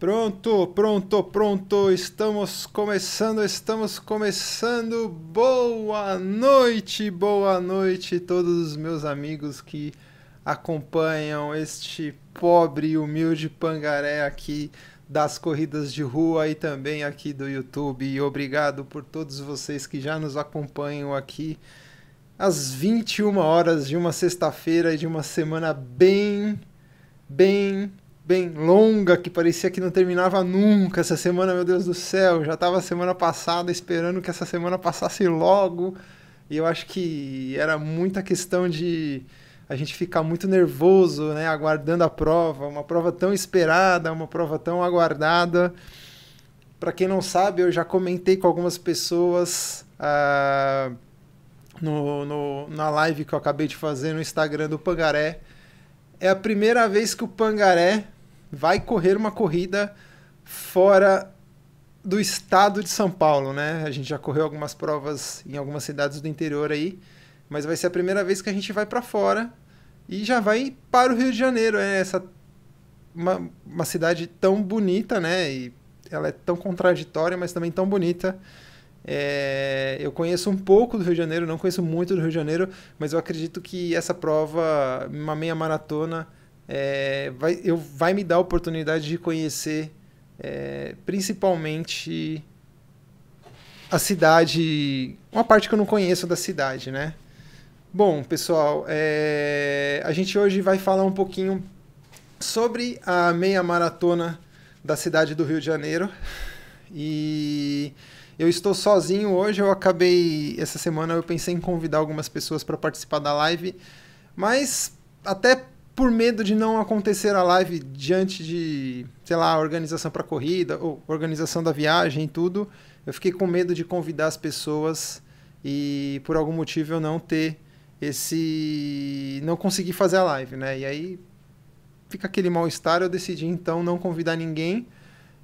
Pronto, pronto, pronto. Estamos começando, estamos começando. Boa noite, boa noite todos os meus amigos que acompanham este pobre e humilde pangaré aqui das corridas de rua e também aqui do YouTube. E obrigado por todos vocês que já nos acompanham aqui às 21 horas de uma sexta-feira e de uma semana bem, bem bem longa, que parecia que não terminava nunca. Essa semana, meu Deus do céu, já estava semana passada esperando que essa semana passasse logo. E eu acho que era muita questão de a gente ficar muito nervoso, né, aguardando a prova, uma prova tão esperada, uma prova tão aguardada. Para quem não sabe, eu já comentei com algumas pessoas uh, no, no, na live que eu acabei de fazer no Instagram do Pangaré. É a primeira vez que o Pangaré vai correr uma corrida fora do estado de São Paulo, né? A gente já correu algumas provas em algumas cidades do interior aí, mas vai ser a primeira vez que a gente vai para fora e já vai para o Rio de Janeiro, é essa uma, uma cidade tão bonita, né? E ela é tão contraditória, mas também tão bonita. É, eu conheço um pouco do Rio de Janeiro, não conheço muito do Rio de Janeiro, mas eu acredito que essa prova, uma meia maratona, é, vai, eu, vai me dar a oportunidade de conhecer é, principalmente a cidade, uma parte que eu não conheço da cidade, né? Bom, pessoal, é, a gente hoje vai falar um pouquinho sobre a meia maratona da cidade do Rio de Janeiro. E eu estou sozinho hoje, eu acabei essa semana eu pensei em convidar algumas pessoas para participar da live, mas até por medo de não acontecer a live diante de, sei lá, organização para corrida, ou organização da viagem e tudo, eu fiquei com medo de convidar as pessoas e por algum motivo eu não ter esse. não conseguir fazer a live, né? E aí fica aquele mal-estar, eu decidi então não convidar ninguém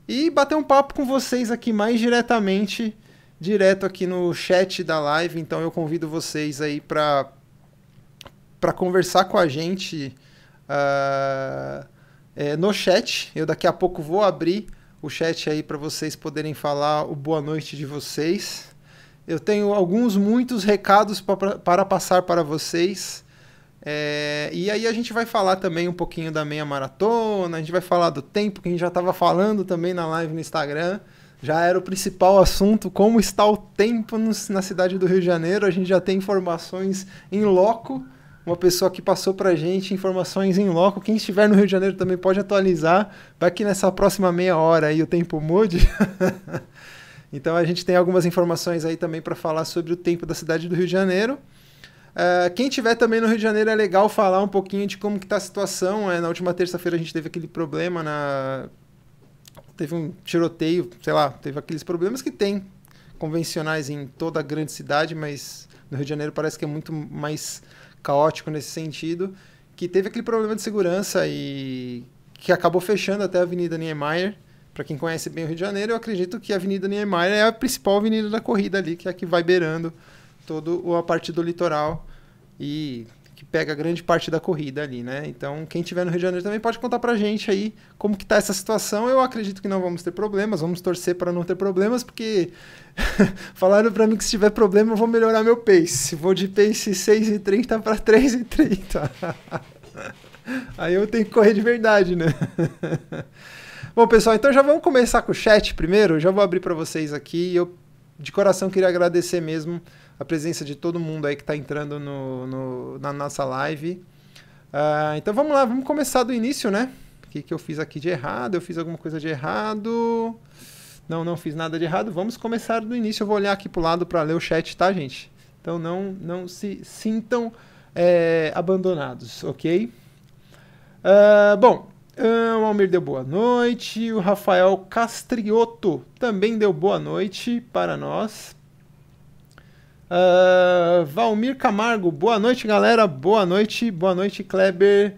e bater um papo com vocês aqui mais diretamente, direto aqui no chat da live. Então eu convido vocês aí para para conversar com a gente uh, é, no chat. Eu daqui a pouco vou abrir o chat aí para vocês poderem falar o boa noite de vocês. Eu tenho alguns, muitos recados pra, para passar para vocês. É, e aí a gente vai falar também um pouquinho da meia maratona, a gente vai falar do tempo que a gente já estava falando também na live no Instagram. Já era o principal assunto, como está o tempo no, na cidade do Rio de Janeiro. A gente já tem informações em loco uma pessoa que passou pra gente informações em loco. Quem estiver no Rio de Janeiro também pode atualizar. Vai que nessa próxima meia hora aí o tempo mude. então a gente tem algumas informações aí também para falar sobre o tempo da cidade do Rio de Janeiro. Uh, quem tiver também no Rio de Janeiro é legal falar um pouquinho de como que tá a situação. É, na última terça-feira a gente teve aquele problema na teve um tiroteio, sei lá, teve aqueles problemas que tem convencionais em toda a grande cidade, mas no Rio de Janeiro parece que é muito mais caótico nesse sentido, que teve aquele problema de segurança e que acabou fechando até a Avenida Niemeyer. Para quem conhece bem o Rio de Janeiro, eu acredito que a Avenida Niemeyer é a principal avenida da corrida ali, que é a que vai beirando toda a parte do litoral e pega grande parte da corrida ali, né? Então, quem tiver no Rio de Janeiro também pode contar pra gente aí como que tá essa situação. Eu acredito que não vamos ter problemas, vamos torcer para não ter problemas, porque falaram para mim que se tiver problema eu vou melhorar meu pace. Vou de pace 6,30 para 3,30. aí eu tenho que correr de verdade, né? Bom, pessoal, então já vamos começar com o chat primeiro. Já vou abrir para vocês aqui. Eu de coração queria agradecer mesmo a presença de todo mundo aí que está entrando no, no, na nossa live. Uh, então vamos lá, vamos começar do início, né? O que, que eu fiz aqui de errado? Eu fiz alguma coisa de errado? Não, não fiz nada de errado. Vamos começar do início. Eu vou olhar aqui para o lado para ler o chat, tá, gente? Então não, não se sintam é, abandonados, ok? Uh, bom, uh, o Almir deu boa noite. O Rafael Castriotto também deu boa noite para nós. Uh, Valmir Camargo, boa noite, galera. Boa noite, boa noite, Kleber.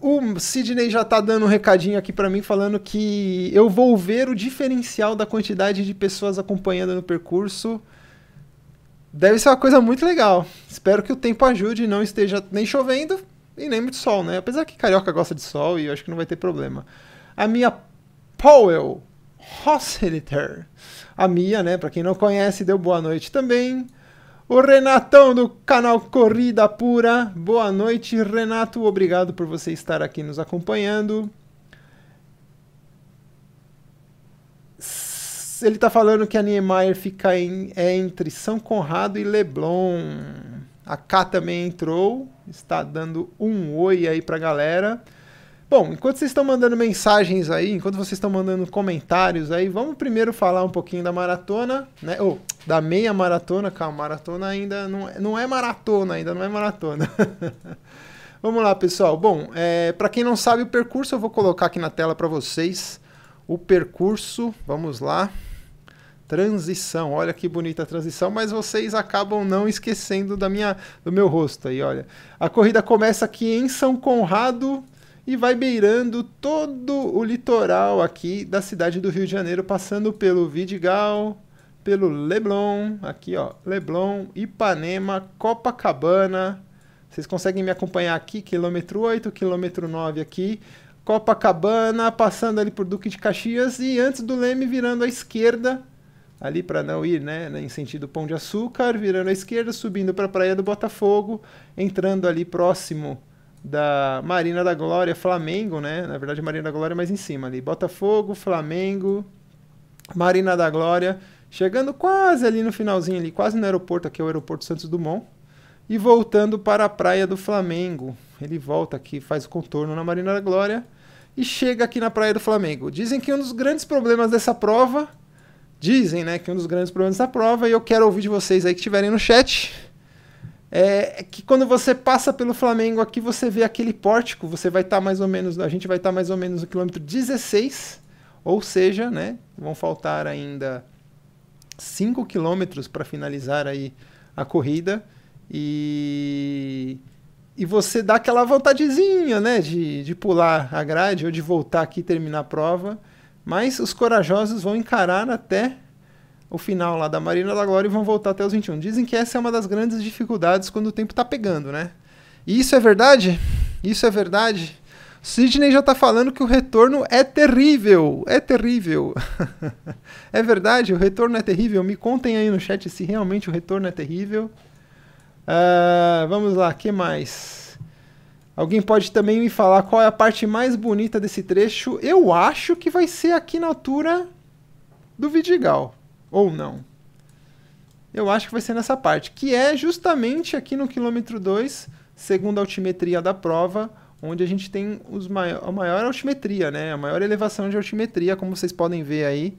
O Sidney já tá dando um recadinho aqui para mim falando que eu vou ver o diferencial da quantidade de pessoas acompanhando no percurso. Deve ser uma coisa muito legal. Espero que o tempo ajude, não esteja nem chovendo, e nem muito sol, né? Apesar que carioca gosta de sol e eu acho que não vai ter problema. A minha Powell Hossiter. A Mia, né? Para quem não conhece, deu boa noite também. O Renatão do canal Corrida Pura. Boa noite, Renato. Obrigado por você estar aqui nos acompanhando. Ele está falando que a Niemeyer fica em, é entre São Conrado e Leblon. A K também entrou, está dando um oi aí para a galera. Bom, enquanto vocês estão mandando mensagens aí, enquanto vocês estão mandando comentários aí, vamos primeiro falar um pouquinho da maratona, né? Ou oh, da meia maratona, calma, maratona ainda não, é, não é maratona, ainda não é maratona. vamos lá, pessoal. Bom, é, para quem não sabe o percurso, eu vou colocar aqui na tela para vocês o percurso. Vamos lá. Transição, olha que bonita a transição, mas vocês acabam não esquecendo da minha, do meu rosto aí, olha. A corrida começa aqui em São Conrado, e vai beirando todo o litoral aqui da cidade do Rio de Janeiro, passando pelo Vidigal, pelo Leblon, aqui ó, Leblon, Ipanema, Copacabana. Vocês conseguem me acompanhar aqui, quilômetro 8, quilômetro 9 aqui, Copacabana, passando ali por Duque de Caxias e antes do Leme virando à esquerda, ali para não ir, né, em sentido Pão de Açúcar, virando à esquerda, subindo para a Praia do Botafogo, entrando ali próximo da Marina da Glória, Flamengo, né? Na verdade, Marina da Glória é mais em cima ali. Botafogo, Flamengo, Marina da Glória, chegando quase ali no finalzinho ali, quase no aeroporto, aqui é o aeroporto Santos Dumont, e voltando para a praia do Flamengo. Ele volta aqui, faz o contorno na Marina da Glória e chega aqui na praia do Flamengo. Dizem que um dos grandes problemas dessa prova, dizem, né, que um dos grandes problemas dessa prova, e eu quero ouvir de vocês aí que estiverem no chat, é que quando você passa pelo Flamengo aqui, você vê aquele pórtico, você vai estar tá mais ou menos, a gente vai estar tá mais ou menos no quilômetro 16, ou seja, né, vão faltar ainda 5 quilômetros para finalizar aí a corrida e e você dá aquela vontadezinha, né, de, de pular a grade ou de voltar aqui e terminar a prova, mas os corajosos vão encarar até o final lá da Marina da Glória e vão voltar até os 21. Dizem que essa é uma das grandes dificuldades quando o tempo está pegando, né? E isso é verdade? Isso é verdade? Sidney já está falando que o retorno é terrível. É terrível. é verdade, o retorno é terrível. Me contem aí no chat se realmente o retorno é terrível. Uh, vamos lá, que mais? Alguém pode também me falar qual é a parte mais bonita desse trecho? Eu acho que vai ser aqui na altura do Vidigal. Ou não? Eu acho que vai ser nessa parte, que é justamente aqui no quilômetro 2, segundo a altimetria da prova, onde a gente tem os maior, a maior altimetria, né? A maior elevação de altimetria, como vocês podem ver aí.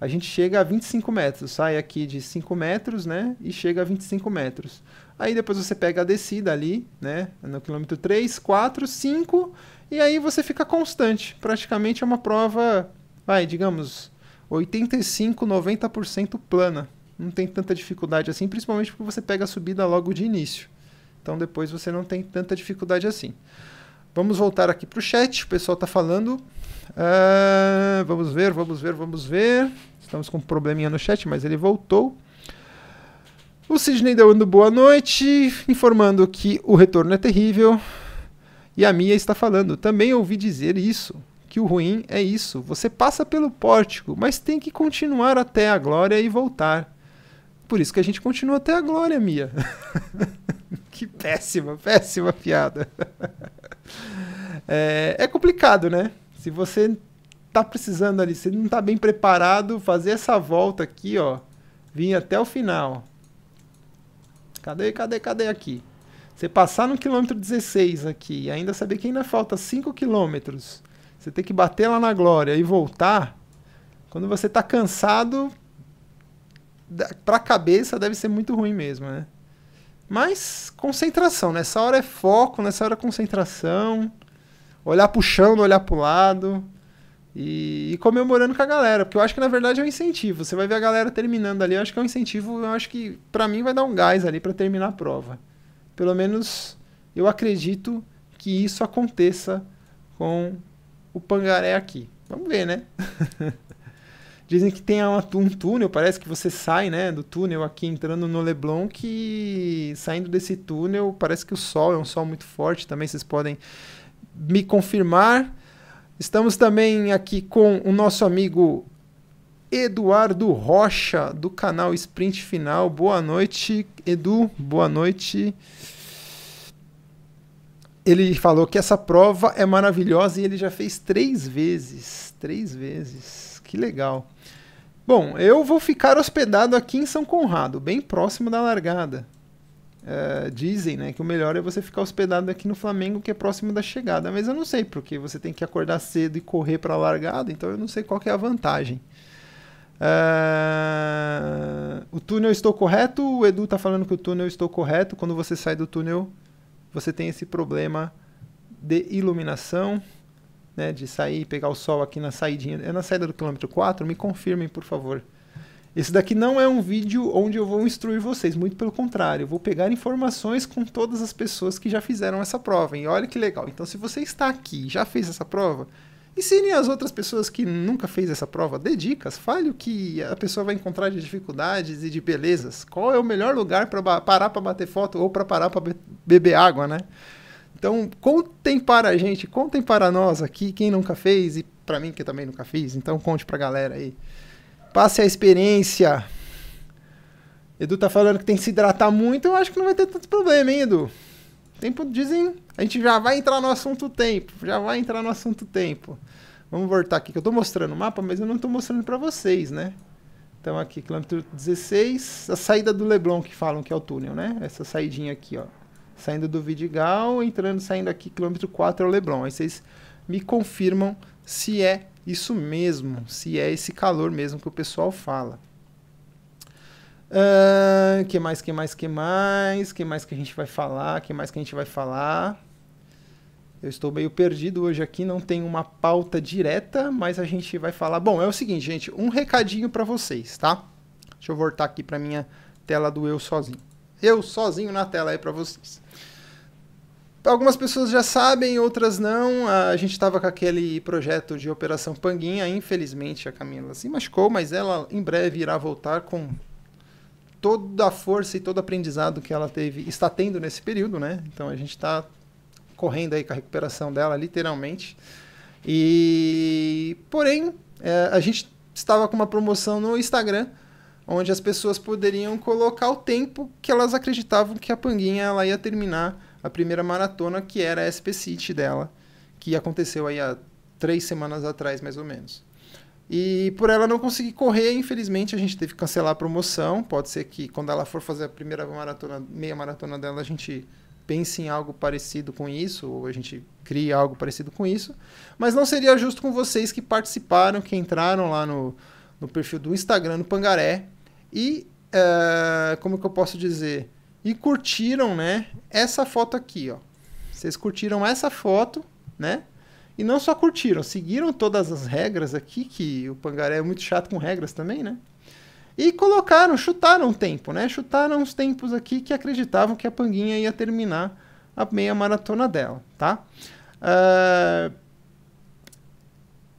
A gente chega a 25 metros, sai aqui de 5 metros, né? E chega a 25 metros. Aí depois você pega a descida ali, né? No quilômetro 3, 4, 5, e aí você fica constante. Praticamente é uma prova, vai, digamos, 85, 90% plana. Não tem tanta dificuldade assim, principalmente porque você pega a subida logo de início. Então depois você não tem tanta dificuldade assim. Vamos voltar aqui para o chat, o pessoal está falando. Uh, vamos ver, vamos ver, vamos ver. Estamos com um probleminha no chat, mas ele voltou. O Sidney dando boa noite, informando que o retorno é terrível. E a Mia está falando, também ouvi dizer isso que o ruim é isso. Você passa pelo pórtico, mas tem que continuar até a glória e voltar. Por isso que a gente continua até a glória, Mia. que péssima, péssima piada. é, é complicado, né? Se você tá precisando ali, se não tá bem preparado, fazer essa volta aqui, ó, vir até o final. Cadê, cadê, cadê aqui? Você passar no quilômetro 16 aqui e ainda saber que ainda falta 5 quilômetros você ter que bater lá na glória e voltar, quando você está cansado, para a cabeça deve ser muito ruim mesmo, né? Mas concentração, nessa hora é foco, nessa hora é concentração, olhar para o chão, não olhar para o lado e, e, comemorando com a galera, porque eu acho que na verdade é um incentivo. Você vai ver a galera terminando ali, eu acho que é um incentivo, eu acho que para mim vai dar um gás ali para terminar a prova. Pelo menos eu acredito que isso aconteça com o Pangaré aqui. Vamos ver, né? Dizem que tem um túnel, parece que você sai né, do túnel aqui entrando no Leblon, que saindo desse túnel parece que o sol é um sol muito forte também, vocês podem me confirmar. Estamos também aqui com o nosso amigo Eduardo Rocha, do canal Sprint Final. Boa noite, Edu. Boa noite. Ele falou que essa prova é maravilhosa e ele já fez três vezes. Três vezes. Que legal. Bom, eu vou ficar hospedado aqui em São Conrado, bem próximo da largada. É, dizem né, que o melhor é você ficar hospedado aqui no Flamengo, que é próximo da chegada. Mas eu não sei, porque você tem que acordar cedo e correr para a largada, então eu não sei qual é a vantagem. Uh, o túnel estou correto? O Edu está falando que o túnel estou correto. Quando você sai do túnel, você tem esse problema de iluminação, né, de sair e pegar o sol aqui na saída. É na saída do quilômetro 4? Me confirmem, por favor. Esse daqui não é um vídeo onde eu vou instruir vocês, muito pelo contrário, eu vou pegar informações com todas as pessoas que já fizeram essa prova. E olha que legal. Então, se você está aqui já fez essa prova, Ensine as outras pessoas que nunca fez essa prova, dê dicas, fale o que a pessoa vai encontrar de dificuldades e de belezas. Qual é o melhor lugar para parar para bater foto ou para parar para be beber água, né? Então, contem para a gente, contem para nós aqui, quem nunca fez e para mim que também nunca fiz. Então, conte para a galera aí. Passe a experiência. Edu tá falando que tem que se hidratar muito, eu acho que não vai ter tanto problema, hein, Edu? Tempo, dizem, a gente já vai entrar no assunto tempo, já vai entrar no assunto tempo. Vamos voltar aqui, que eu estou mostrando o mapa, mas eu não estou mostrando para vocês, né? Então aqui, quilômetro 16, a saída do Leblon que falam que é o túnel, né? Essa saidinha aqui, ó. Saindo do Vidigal, entrando, saindo aqui, quilômetro 4 é o Leblon. Aí vocês me confirmam se é isso mesmo, se é esse calor mesmo que o pessoal fala. Uh, que mais, que mais, que mais? Que mais que a gente vai falar? Que mais que a gente vai falar? Eu estou meio perdido hoje aqui, não tem uma pauta direta, mas a gente vai falar. Bom, é o seguinte, gente, um recadinho para vocês, tá? Deixa eu voltar aqui para minha tela do eu sozinho. Eu sozinho na tela aí para vocês. Algumas pessoas já sabem, outras não. A gente estava com aquele projeto de Operação Panguinha. Infelizmente a Camila se machucou, mas ela em breve irá voltar com toda a força e todo o aprendizado que ela teve, está tendo nesse período, né? Então a gente está correndo aí com a recuperação dela, literalmente. E, porém, é, a gente estava com uma promoção no Instagram, onde as pessoas poderiam colocar o tempo que elas acreditavam que a Panguinha ela ia terminar a primeira maratona, que era a SP City dela, que aconteceu aí há três semanas atrás, mais ou menos. E por ela não conseguir correr, infelizmente, a gente teve que cancelar a promoção. Pode ser que quando ela for fazer a primeira maratona, meia maratona dela, a gente pense em algo parecido com isso, ou a gente crie algo parecido com isso. Mas não seria justo com vocês que participaram, que entraram lá no, no perfil do Instagram do Pangaré e, uh, como que eu posso dizer? E curtiram, né, essa foto aqui, ó. Vocês curtiram essa foto, né? E não só curtiram, seguiram todas as regras aqui, que o Pangaré é muito chato com regras também, né? E colocaram, chutaram o tempo, né? Chutaram os tempos aqui que acreditavam que a Panguinha ia terminar a meia maratona dela, tá? Uh,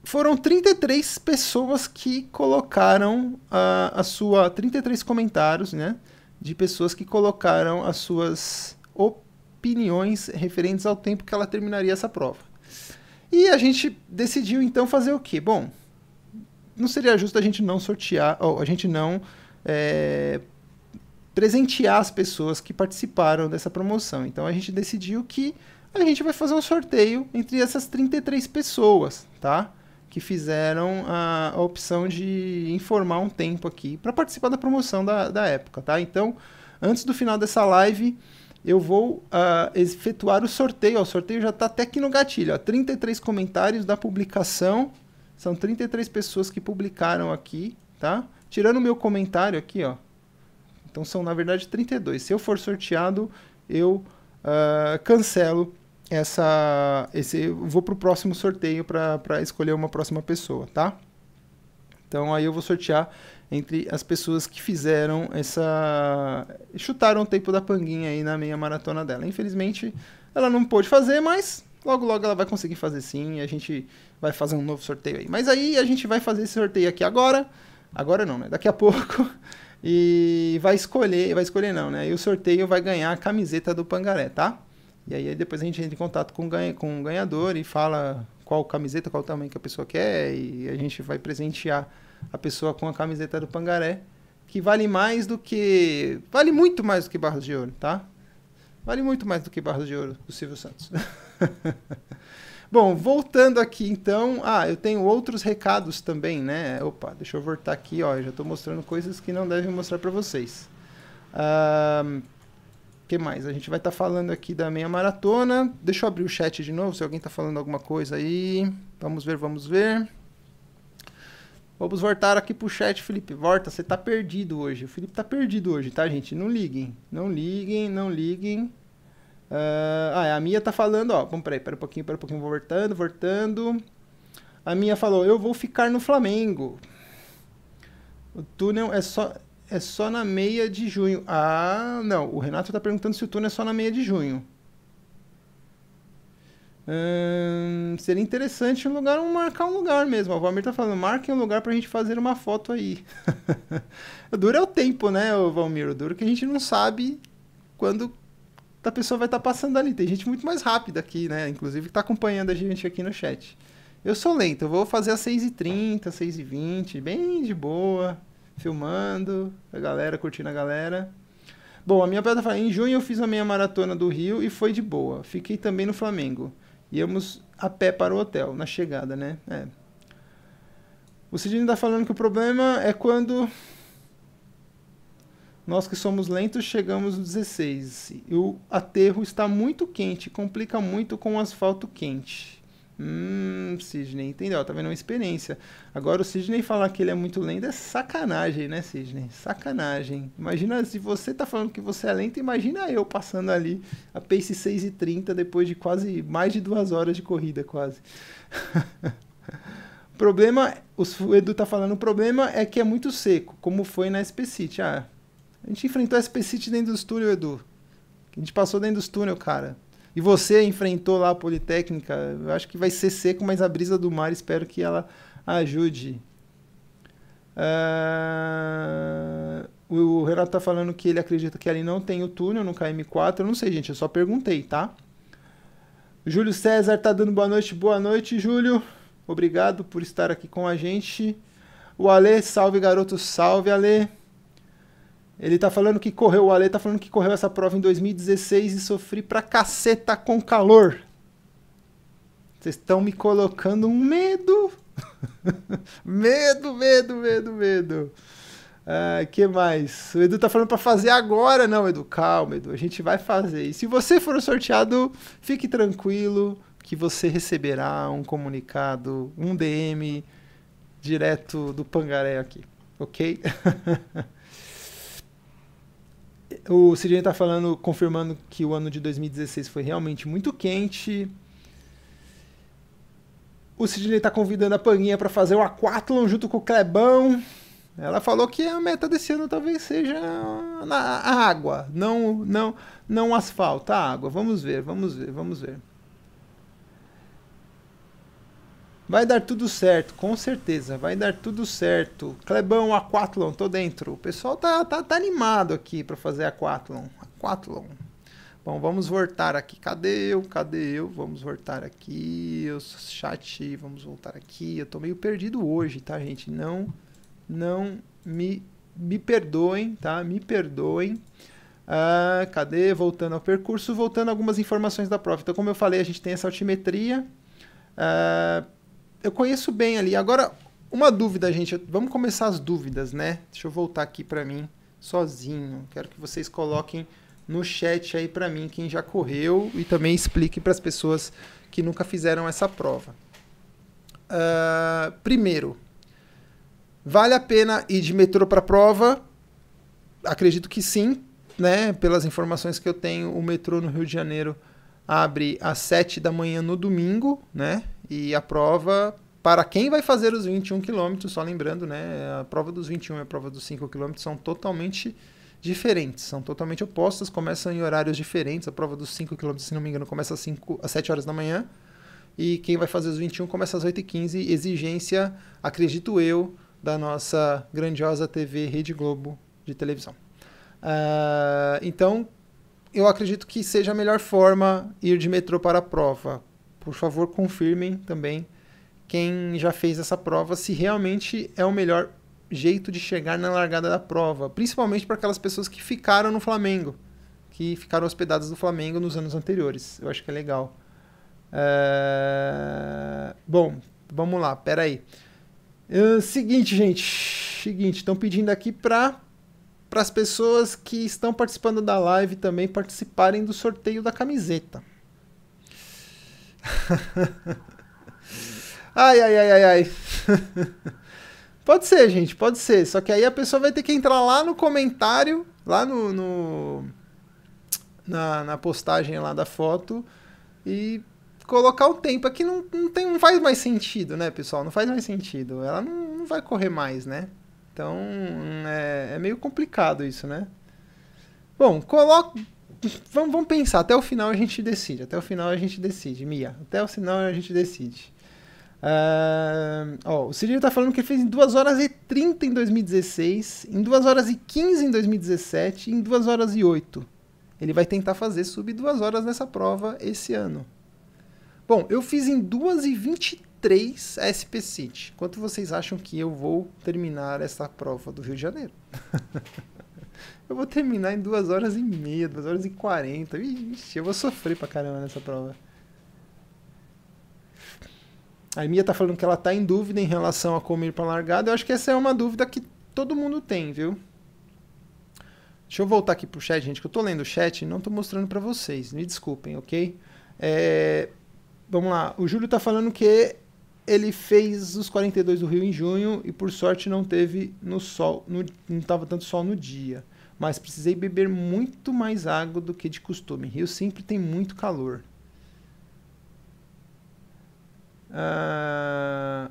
foram 33 pessoas que colocaram a, a sua. 33 comentários, né? De pessoas que colocaram as suas opiniões referentes ao tempo que ela terminaria essa prova. E a gente decidiu então fazer o quê? Bom, não seria justo a gente não sortear, ou a gente não é, presentear as pessoas que participaram dessa promoção. Então a gente decidiu que a gente vai fazer um sorteio entre essas 33 pessoas, tá? Que fizeram a, a opção de informar um tempo aqui para participar da promoção da, da época, tá? Então, antes do final dessa live, eu vou uh, efetuar o sorteio. o sorteio já está até aqui no gatilho. Ó, 33 comentários da publicação. São 33 pessoas que publicaram aqui, tá? Tirando o meu comentário aqui, ó. Então são, na verdade, 32. Se eu for sorteado, eu uh, cancelo essa... Esse, vou para o próximo sorteio para escolher uma próxima pessoa, tá? Então aí eu vou sortear entre as pessoas que fizeram essa. chutaram o tempo da panguinha aí na meia maratona dela. Infelizmente, ela não pôde fazer, mas logo logo ela vai conseguir fazer sim, e a gente vai fazer um novo sorteio aí. Mas aí a gente vai fazer esse sorteio aqui agora, agora não, né? Daqui a pouco. E vai escolher, vai escolher não, né? E o sorteio vai ganhar a camiseta do Pangaré, tá? E aí depois a gente entra em contato com, ganha, com o ganhador e fala qual camiseta, qual tamanho que a pessoa quer, e a gente vai presentear a pessoa com a camiseta do Pangaré, que vale mais do que. Vale muito mais do que Barros de Ouro, tá? Vale muito mais do que Barros de Ouro do Silvio Santos. Bom, voltando aqui então. Ah, eu tenho outros recados também, né? Opa, deixa eu voltar aqui, ó. Já estou mostrando coisas que não devem mostrar para vocês. Um, que mais? A gente vai estar tá falando aqui da meia maratona. Deixa eu abrir o chat de novo, se alguém está falando alguma coisa aí. Vamos ver, vamos ver. Vamos voltar aqui pro chat, Felipe. Volta, você tá perdido hoje. O Felipe tá perdido hoje, tá, gente? Não liguem. Não liguem, não liguem. Uh, ah, a Mia tá falando, ó. Vamos, peraí, pera um pouquinho, pera um pouquinho. Voltando, voltando. A Mia falou, eu vou ficar no Flamengo. O túnel é só é só na meia de junho. Ah, não. O Renato está perguntando se o túnel é só na meia de junho. Hum, seria interessante um lugar, um, marcar um lugar mesmo. O Valmir está falando, marque um lugar para a gente fazer uma foto aí. o duro é o tempo, né, Valmir? O duro é que a gente não sabe quando a pessoa vai estar tá passando ali. Tem gente muito mais rápida aqui, né? Inclusive que está acompanhando a gente aqui no chat. Eu sou lento, eu vou fazer às 6h30, 6h20, bem de boa filmando, a galera, curtindo a galera. Bom, a minha pedra fala, em junho eu fiz a minha maratona do Rio e foi de boa. Fiquei também no Flamengo. Íamos a pé para o hotel, na chegada, né? É. O Sidney está falando que o problema é quando nós que somos lentos chegamos no 16. E o aterro está muito quente, complica muito com o asfalto quente. Hum, Sidney, entendeu? Tá vendo uma experiência. Agora o Sidney falar que ele é muito lento é sacanagem, né, Sidney? Sacanagem. Imagina se você tá falando que você é lento, imagina eu passando ali a pace 6 e 30 depois de quase mais de duas horas de corrida, quase. problema, o Edu tá falando, o problema é que é muito seco, como foi na SP City. Ah, a gente enfrentou a SP City dentro dos túnel, Edu. A gente passou dentro dos túnel, cara. E você enfrentou lá a Politécnica, eu acho que vai ser seco, mas a brisa do mar espero que ela ajude. Uh, o Renato tá falando que ele acredita que ali não tem o túnel no KM4. Eu não sei, gente, eu só perguntei, tá? Júlio César tá dando boa noite. Boa noite, Júlio. Obrigado por estar aqui com a gente. O Ale, salve garoto, salve Ale. Ele tá falando que correu, o Ale tá falando que correu essa prova em 2016 e sofri pra caceta com calor. Vocês estão me colocando um medo. medo, medo, medo, medo. Ah, que mais? O Edu tá falando para fazer agora. Não, Edu, calma, Edu. A gente vai fazer. E se você for sorteado, fique tranquilo que você receberá um comunicado, um DM direto do Pangaré aqui, ok? o Sidney está falando, confirmando que o ano de 2016 foi realmente muito quente. O Sidney está convidando a Paninha para fazer o Aquathlon junto com o Clebão. Ela falou que a meta desse ano talvez seja a água, não, não, não asfalto, a água. Vamos ver, vamos ver, vamos ver. Vai dar tudo certo, com certeza. Vai dar tudo certo. Clebão, Aquathlon, tô dentro. O pessoal tá, tá, tá animado aqui para fazer Aquathlon. Aquathlon. Bom, vamos voltar aqui. Cadê eu? Cadê eu? Vamos voltar aqui. O chat, vamos voltar aqui. Eu tô meio perdido hoje, tá, gente? Não, não me, me perdoem, tá? Me perdoem. Ah, cadê? Voltando ao percurso, voltando algumas informações da prova. Então, como eu falei, a gente tem essa altimetria. Ah, eu conheço bem ali. Agora, uma dúvida, gente. Vamos começar as dúvidas, né? Deixa eu voltar aqui para mim sozinho. Quero que vocês coloquem no chat aí para mim quem já correu e também explique para as pessoas que nunca fizeram essa prova. Uh, primeiro, vale a pena ir de metrô para a prova? Acredito que sim, né? Pelas informações que eu tenho, o metrô no Rio de Janeiro abre às 7 da manhã no domingo, né? E a prova, para quem vai fazer os 21 quilômetros, só lembrando, né? A prova dos 21 e a prova dos 5 quilômetros são totalmente diferentes, são totalmente opostas, começam em horários diferentes. A prova dos 5 km, se não me engano, começa às, 5, às 7 horas da manhã. E quem vai fazer os 21 começa às 8h15. Exigência, acredito eu, da nossa grandiosa TV Rede Globo de televisão. Uh, então, eu acredito que seja a melhor forma ir de metrô para a prova. Por favor, confirmem também quem já fez essa prova se realmente é o melhor jeito de chegar na largada da prova, principalmente para aquelas pessoas que ficaram no Flamengo, que ficaram hospedadas no Flamengo nos anos anteriores. Eu acho que é legal. É... Bom, vamos lá, peraí. Uh, seguinte, gente. Seguinte, estão pedindo aqui para para as pessoas que estão participando da live também participarem do sorteio da camiseta. ai, ai, ai, ai, ai. pode ser, gente, pode ser. Só que aí a pessoa vai ter que entrar lá no comentário, lá no, no na, na postagem lá da foto e colocar o tempo aqui não, não, tem, não faz mais sentido, né, pessoal? Não faz mais sentido. Ela não, não vai correr mais, né? Então é, é, meio complicado isso, né? Bom, coloca. Vamos, vamos pensar, até o final a gente decide. Até o final a gente decide, Mia. Até o final a gente decide. Uh, ó, o Cid tá falando que ele fez em 2 horas e 30 em 2016, em 2 horas e 15 em 2017 e em 2 horas e 8. Ele vai tentar fazer sub 2 horas nessa prova esse ano. Bom, eu fiz em 2 e 23 SP City. Quanto vocês acham que eu vou terminar essa prova do Rio de Janeiro? eu vou terminar em 2 horas e meia, 2 horas e 40. Ixi, eu vou sofrer pra caramba nessa prova. A Mia tá falando que ela tá em dúvida em relação a como ir pra largada. Eu acho que essa é uma dúvida que todo mundo tem, viu? Deixa eu voltar aqui pro chat, gente, que eu tô lendo o chat e não tô mostrando para vocês. Me desculpem, ok? É, Vamos lá. O Júlio está falando que ele fez os 42 do Rio em junho e por sorte não teve no sol, no, não estava tanto sol no dia. Mas precisei beber muito mais água do que de costume. Rio sempre tem muito calor. Ah,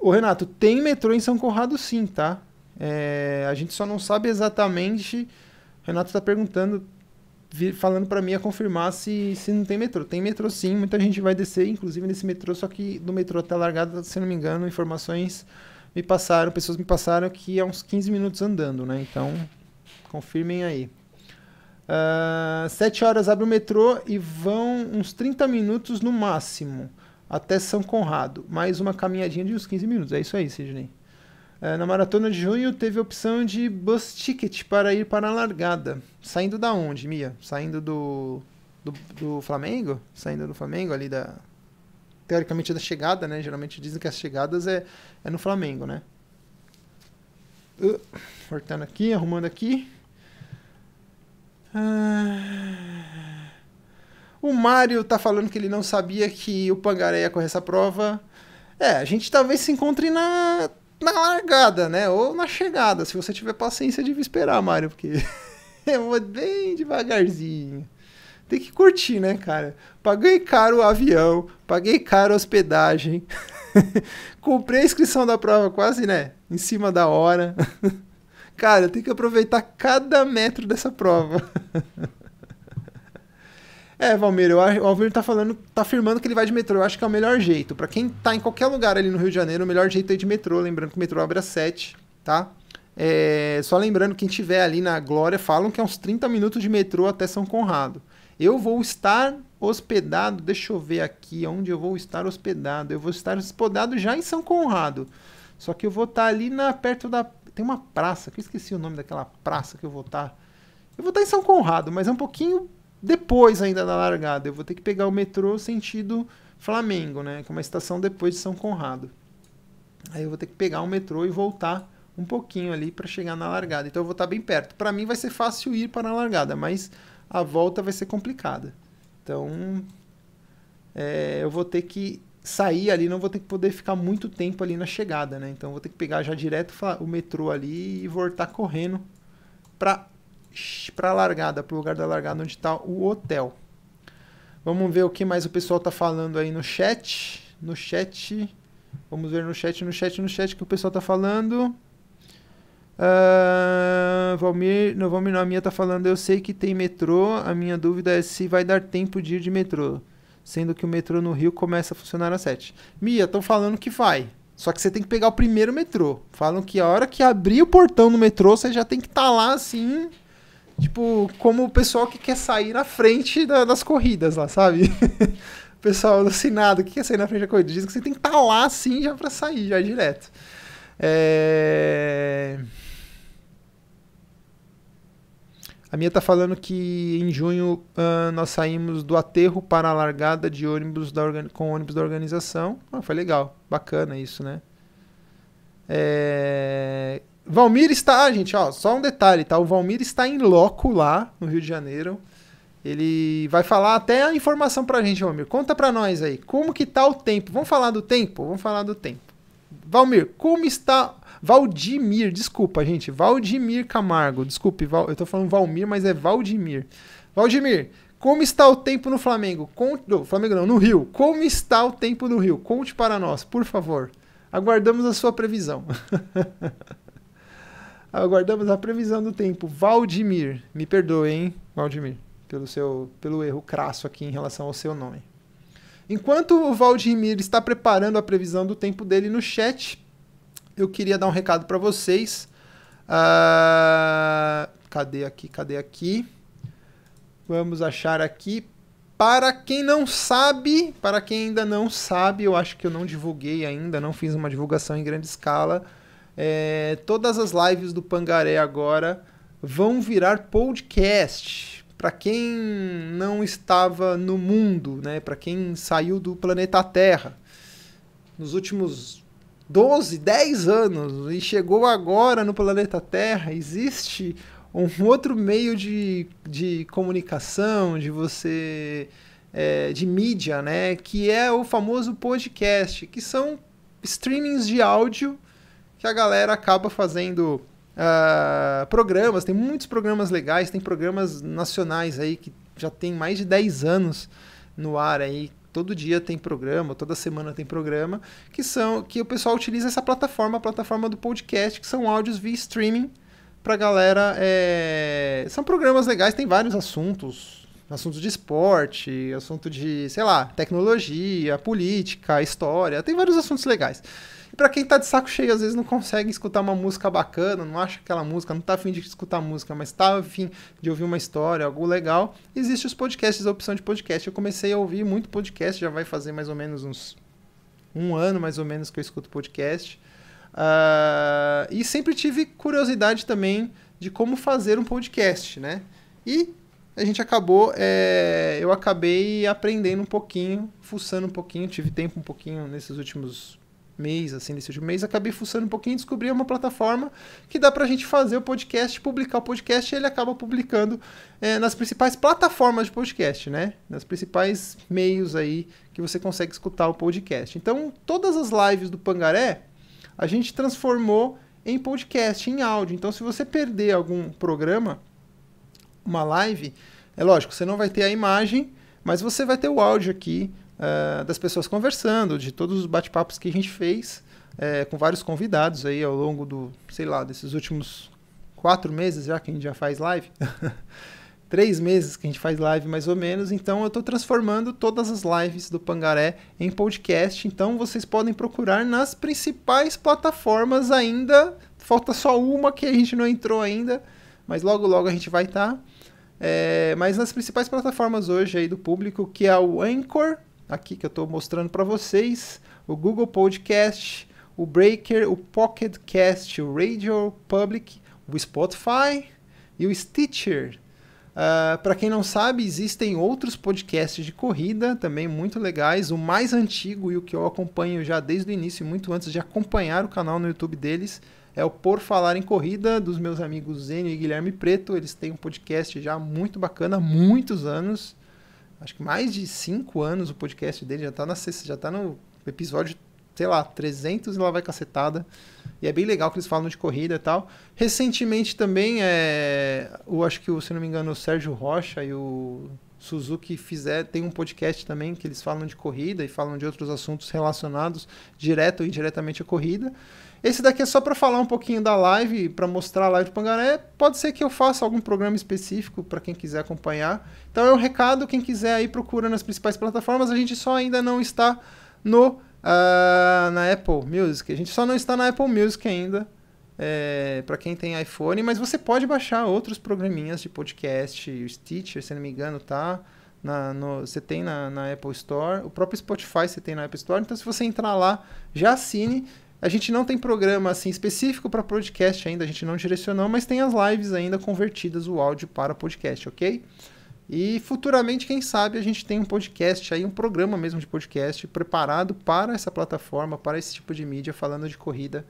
o Renato, tem metrô em São Conrado sim, tá? É, a gente só não sabe exatamente. O Renato está perguntando falando para mim a confirmar se, se não tem metrô. Tem metrô sim, muita gente vai descer, inclusive nesse metrô, só que do metrô até a largada, se não me engano, informações me passaram, pessoas me passaram que é uns 15 minutos andando, né? Então, confirmem aí. Uh, ah, 7 horas abre o metrô e vão uns 30 minutos no máximo até São Conrado. Mais uma caminhadinha de uns 15 minutos. É isso aí, Sidney. É, na maratona de junho teve a opção de bus ticket para ir para a largada. Saindo da onde, Mia? Saindo do, do, do, Flamengo? Saindo do Flamengo ali da. Teoricamente da chegada, né? Geralmente dizem que as chegadas é, é no Flamengo, né? Uh, voltando aqui, arrumando aqui. Ah, o Mário tá falando que ele não sabia que o Pangaré ia correr essa prova. É, a gente talvez se encontre na na largada, né? Ou na chegada. Se você tiver paciência, de esperar, Mário, porque eu vou bem devagarzinho. Tem que curtir, né, cara? Paguei caro o avião, paguei caro a hospedagem. Comprei a inscrição da prova quase, né? Em cima da hora. cara, tem que aproveitar cada metro dessa prova. É, Valmir, o Alvir tá falando, tá afirmando que ele vai de metrô. Eu acho que é o melhor jeito. Para quem tá em qualquer lugar ali no Rio de Janeiro, o melhor jeito é de metrô. Lembrando que o metrô abre às 7, tá? É, só lembrando, quem tiver ali na Glória, falam que é uns 30 minutos de metrô até São Conrado. Eu vou estar hospedado, deixa eu ver aqui onde eu vou estar hospedado. Eu vou estar hospedado já em São Conrado. Só que eu vou estar ali na perto da. Tem uma praça, que eu esqueci o nome daquela praça que eu vou estar. Eu vou estar em São Conrado, mas é um pouquinho depois ainda da largada. Eu vou ter que pegar o metrô sentido Flamengo, né? Que é uma estação depois de São Conrado. Aí eu vou ter que pegar o metrô e voltar um pouquinho ali para chegar na largada. Então eu vou estar bem perto. Para mim vai ser fácil ir para a largada, mas a volta vai ser complicada. Então é, eu vou ter que sair ali, não vou ter que poder ficar muito tempo ali na chegada, né? Então eu vou ter que pegar já direto o metrô ali e voltar correndo para para a largada, para o lugar da largada onde está o hotel. Vamos ver o que mais o pessoal está falando aí no chat. No chat. Vamos ver no chat, no chat, no chat que o pessoal está falando. Uh... Valmir, não, Valmir, não, a minha tá falando, eu sei que tem metrô, a minha dúvida é se vai dar tempo de ir de metrô, sendo que o metrô no Rio começa a funcionar às 7. Mia, estão falando que vai, só que você tem que pegar o primeiro metrô. Falam que a hora que abrir o portão no metrô, você já tem que estar tá lá assim, tipo, como o pessoal que quer sair na frente da, das corridas lá, sabe? o pessoal alucinado que quer sair na frente da corrida. Diz que você tem que estar tá lá assim já pra sair, já direto. É... A minha tá falando que em junho uh, nós saímos do aterro para a largada de ônibus da com ônibus da organização. Ah, foi legal, bacana isso, né? É... Valmir está, ah, gente, ó, só um detalhe, tá? O Valmir está em loco lá no Rio de Janeiro. Ele vai falar até a informação pra gente, Valmir. Conta pra nós aí, como que tá o tempo? Vamos falar do tempo? Vamos falar do tempo. Valmir, como está Valdimir, desculpa, gente. Valdimir Camargo. Desculpe, Val, eu tô falando Valmir, mas é Valdimir. Valdimir, como está o tempo no Flamengo? Conte, Flamengo não, no Rio. Como está o tempo no Rio? Conte para nós, por favor. Aguardamos a sua previsão. Aguardamos a previsão do tempo. Valdimir, me perdoe, hein, Valdimir, pelo seu pelo erro crasso aqui em relação ao seu nome. Enquanto o Valdimir está preparando a previsão do tempo dele no chat, eu queria dar um recado para vocês. Uh, cadê aqui? Cadê aqui? Vamos achar aqui. Para quem não sabe, para quem ainda não sabe, eu acho que eu não divulguei ainda, não fiz uma divulgação em grande escala. É, todas as lives do Pangaré agora vão virar podcast. Para quem não estava no mundo, né? Para quem saiu do planeta Terra nos últimos 12, 10 anos e chegou agora no planeta Terra, existe um outro meio de, de comunicação, de você. É, de mídia, né? Que é o famoso podcast, que são streamings de áudio que a galera acaba fazendo uh, programas. Tem muitos programas legais, tem programas nacionais aí que já tem mais de 10 anos no ar aí, todo dia tem programa, toda semana tem programa, que são que o pessoal utiliza essa plataforma, a plataforma do podcast, que são áudios via streaming para galera. É... São programas legais, tem vários assuntos, assuntos de esporte, assunto de, sei lá, tecnologia, política, história, tem vários assuntos legais. E para quem tá de saco cheio, às vezes não consegue escutar uma música bacana, não acha aquela música, não tá afim de escutar música, mas tá afim de ouvir uma história, algo legal, existe os podcasts, a opção de podcast. Eu comecei a ouvir muito podcast, já vai fazer mais ou menos uns um ano mais ou menos que eu escuto podcast. Uh, e sempre tive curiosidade também de como fazer um podcast, né? E a gente acabou, é, eu acabei aprendendo um pouquinho, fuçando um pouquinho, tive tempo um pouquinho nesses últimos mês, assim, nesse último mês, acabei fuçando um pouquinho e descobri uma plataforma que dá pra gente fazer o podcast, publicar o podcast e ele acaba publicando é, nas principais plataformas de podcast, né? Nas principais meios aí que você consegue escutar o podcast. Então, todas as lives do Pangaré, a gente transformou em podcast, em áudio. Então, se você perder algum programa, uma live, é lógico, você não vai ter a imagem, mas você vai ter o áudio aqui uh, das pessoas conversando, de todos os bate-papos que a gente fez é, com vários convidados aí ao longo do, sei lá, desses últimos quatro meses já que a gente já faz live. Três meses que a gente faz live mais ou menos, então eu estou transformando todas as lives do Pangaré em podcast, então vocês podem procurar nas principais plataformas ainda. Falta só uma que a gente não entrou ainda, mas logo logo a gente vai estar. Tá. É, mas nas principais plataformas hoje aí do público, que é o Anchor, aqui que eu estou mostrando para vocês, o Google Podcast, o Breaker, o Pocket Cast, o Radio Public, o Spotify e o Stitcher. Uh, ah, para quem não sabe, existem outros podcasts de corrida também muito legais. O mais antigo e o que eu acompanho já desde o início, muito antes de acompanhar o canal no YouTube deles, é o Por Falar em Corrida, dos meus amigos Zênio e Guilherme Preto. Eles têm um podcast já muito bacana, muitos anos acho que mais de cinco anos o podcast dele, já tá, na, já tá no episódio, sei lá, 300 e lá vai cacetada. E é bem legal que eles falam de corrida e tal. Recentemente também, é, eu acho que, se não me engano, o Sérgio Rocha e o Suzuki fizer, tem um podcast também que eles falam de corrida e falam de outros assuntos relacionados direto ou indiretamente à corrida. Esse daqui é só para falar um pouquinho da live, para mostrar a live do Pangaré. Pode ser que eu faça algum programa específico para quem quiser acompanhar. Então é um recado, quem quiser aí procura nas principais plataformas. A gente só ainda não está no uh, na Apple Music. A gente só não está na Apple Music ainda. É, para quem tem iPhone, mas você pode baixar outros programinhas de podcast, o Stitcher, se não me engano, tá? Na, no, você tem na, na Apple Store, o próprio Spotify você tem na Apple Store, então se você entrar lá, já assine. A gente não tem programa assim específico para podcast ainda, a gente não direcionou, mas tem as lives ainda convertidas o áudio para podcast, ok? E futuramente, quem sabe, a gente tem um podcast aí, um programa mesmo de podcast preparado para essa plataforma, para esse tipo de mídia, falando de corrida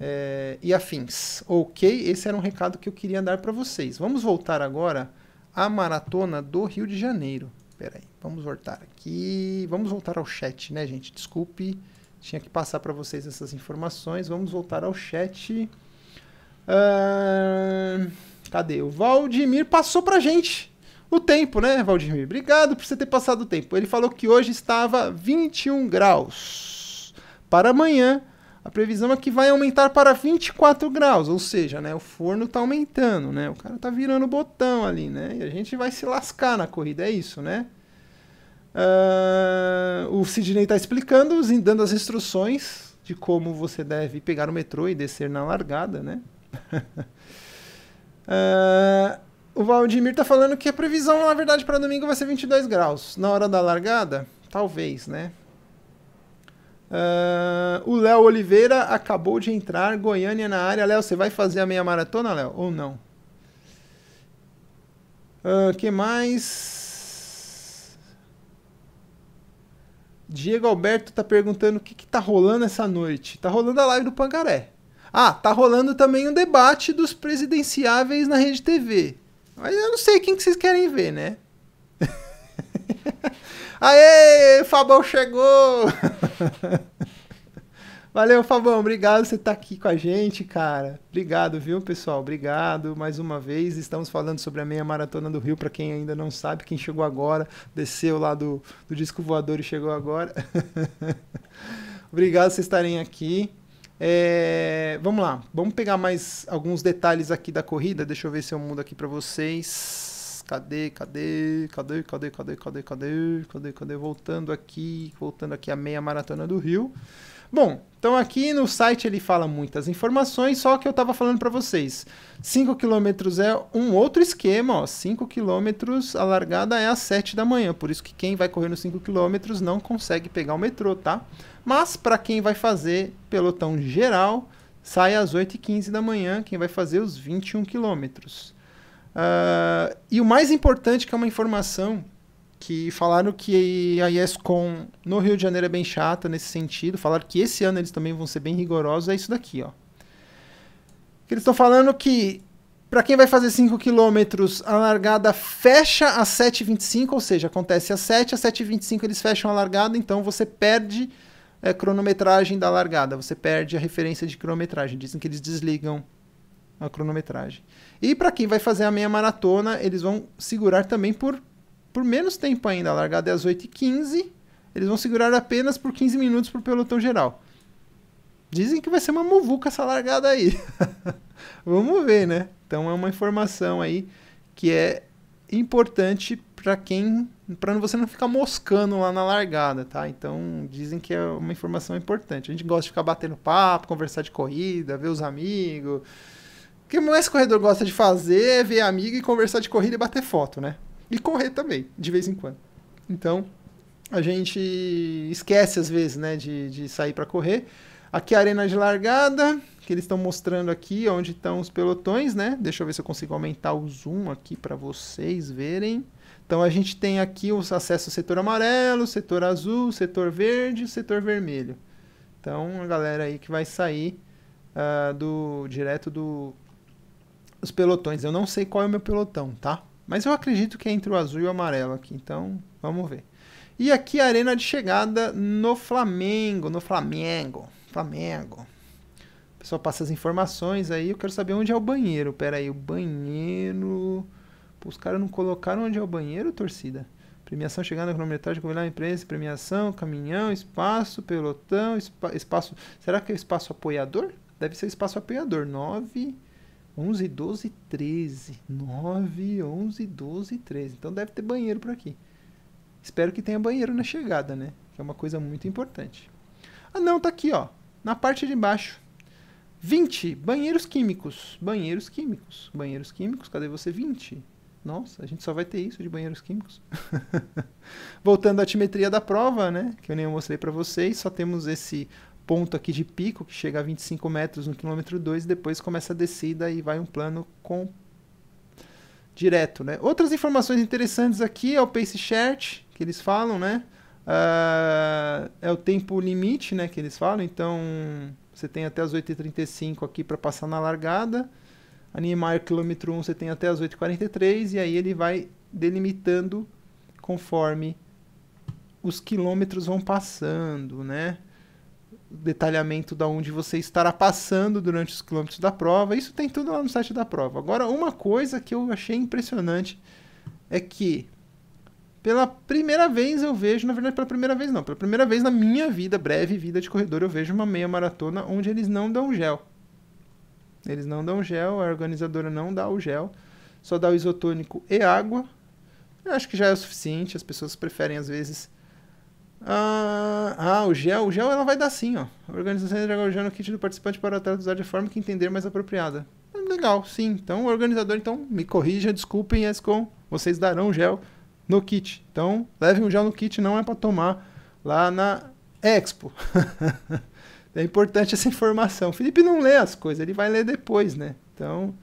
é, e afins. Ok? Esse era um recado que eu queria dar para vocês. Vamos voltar agora à maratona do Rio de Janeiro. Peraí, vamos voltar aqui. Vamos voltar ao chat, né, gente? Desculpe. Tinha que passar para vocês essas informações. Vamos voltar ao chat. Uh, cadê? O Valdemir passou pra gente o tempo, né, Valdemir? Obrigado por você ter passado o tempo. Ele falou que hoje estava 21 graus. Para amanhã, a previsão é que vai aumentar para 24 graus, ou seja, né, o forno está aumentando, né? O cara está virando botão ali, né? E a gente vai se lascar na corrida, é isso, né? Uh, o Sidney está explicando, dando as instruções de como você deve pegar o metrô e descer na largada, né? uh, o Valdemir está falando que a previsão, na verdade, para domingo vai ser 22 graus. Na hora da largada, talvez, né? Uh, o Léo Oliveira acabou de entrar, Goiânia na área. Léo, você vai fazer a meia maratona, Léo? Ou não? O uh, que mais? Diego Alberto tá perguntando o que, que tá rolando essa noite. Tá rolando a live do Pangaré. Ah, tá rolando também um debate dos presidenciáveis na Rede TV. Mas eu não sei quem que vocês querem ver, né? Aê, Fabão chegou! Valeu, Fabão. Obrigado você estar tá aqui com a gente, cara. Obrigado, viu, pessoal? Obrigado mais uma vez. Estamos falando sobre a meia maratona do Rio, para quem ainda não sabe, quem chegou agora, desceu lá do, do disco voador e chegou agora. Obrigado vocês estarem aqui. É, vamos lá, vamos pegar mais alguns detalhes aqui da corrida. Deixa eu ver se eu mudo aqui para vocês. Cadê, cadê, cadê, cadê, cadê, cadê, cadê, cadê, cadê? Voltando aqui, voltando aqui a meia maratona do Rio. Bom, então aqui no site ele fala muitas informações, só que eu estava falando para vocês. 5 km é um outro esquema, ó. 5 km a largada é às 7 da manhã, por isso que quem vai correr nos 5 km não consegue pegar o metrô, tá? Mas para quem vai fazer pelotão geral, sai às 8h15 da manhã, quem vai fazer os 21 km. Uh, e o mais importante que é uma informação que falaram que a ESCOM no Rio de Janeiro é bem chata nesse sentido. Falaram que esse ano eles também vão ser bem rigorosos. É isso daqui, ó. Eles estão falando que para quem vai fazer 5 km, a largada fecha às 7h25, ou seja, acontece às 7, às 7h25 eles fecham a largada, então você perde é, cronometragem da largada, você perde a referência de cronometragem. Dizem que eles desligam a cronometragem. E para quem vai fazer a meia maratona, eles vão segurar também por por menos tempo ainda. A largada é às 8h15. Eles vão segurar apenas por 15 minutos para o pelotão geral. Dizem que vai ser uma muvuca essa largada aí. Vamos ver, né? Então é uma informação aí que é importante para quem para você não ficar moscando lá na largada, tá? Então dizem que é uma informação importante. A gente gosta de ficar batendo papo, conversar de corrida, ver os amigos. O que mais corredor gosta de fazer é ver amigo e conversar de corrida e bater foto, né? E correr também, de vez em quando. Então, a gente esquece às vezes, né, de, de sair para correr. Aqui a arena de largada, que eles estão mostrando aqui onde estão os pelotões, né? Deixa eu ver se eu consigo aumentar o zoom aqui para vocês verem. Então a gente tem aqui os acessos ao setor amarelo, setor azul, setor verde setor vermelho. Então a galera aí que vai sair uh, do direto do, dos pelotões. Eu não sei qual é o meu pelotão, tá? Mas eu acredito que é entre o azul e o amarelo aqui, então vamos ver. E aqui a arena de chegada no Flamengo, no Flamengo, Flamengo. O pessoal passa as informações aí, eu quero saber onde é o banheiro. Pera aí, o banheiro... Pô, os caras não colocaram onde é o banheiro, torcida? Premiação chegando na cronometragem, combinar imprensa, premiação, caminhão, espaço, pelotão, espa espaço. Será que é espaço apoiador? Deve ser espaço apoiador. 9, 11, 12, 13. 9, 11, 12, 13. Então deve ter banheiro por aqui. Espero que tenha banheiro na chegada, né? Que é uma coisa muito importante. Ah, não, tá aqui, ó. Na parte de baixo. 20. Banheiros químicos. Banheiros químicos. Banheiros químicos. Cadê você? 20. Nossa, a gente só vai ter isso de banheiros químicos. Voltando à altimetria da prova, né? Que eu nem mostrei para vocês, só temos esse ponto aqui de pico que chega a 25 metros no quilômetro 2 e depois começa a descida e vai um plano com direto, né? Outras informações interessantes aqui é o pace chart que eles falam, né? Uh, é o tempo limite, né? Que eles falam. Então você tem até as 8h35 aqui para passar na largada. A Niemeyer quilômetro 1 você tem até as 8h43 e aí ele vai delimitando conforme os quilômetros vão passando, né? Detalhamento da onde você estará passando durante os quilômetros da prova. Isso tem tudo lá no site da prova. Agora, uma coisa que eu achei impressionante é que pela primeira vez eu vejo, na verdade, pela primeira vez não, pela primeira vez na minha vida, breve vida de corredor, eu vejo uma meia maratona onde eles não dão gel. Eles não dão gel, a organizadora não dá o gel, só dá o isotônico e água. Eu acho que já é o suficiente, as pessoas preferem às vezes. Ah, ah o gel, o gel ela vai dar sim, ó. A organização entrega o gel no kit do participante para o usar de forma que entender mais apropriada. Legal, sim. Então o organizador então me corrija, desculpem, ESCOM, vocês darão gel no kit. Então levem o gel no kit, não é para tomar lá na Expo. É importante essa informação. O Felipe não lê as coisas, ele vai ler depois, né? Então.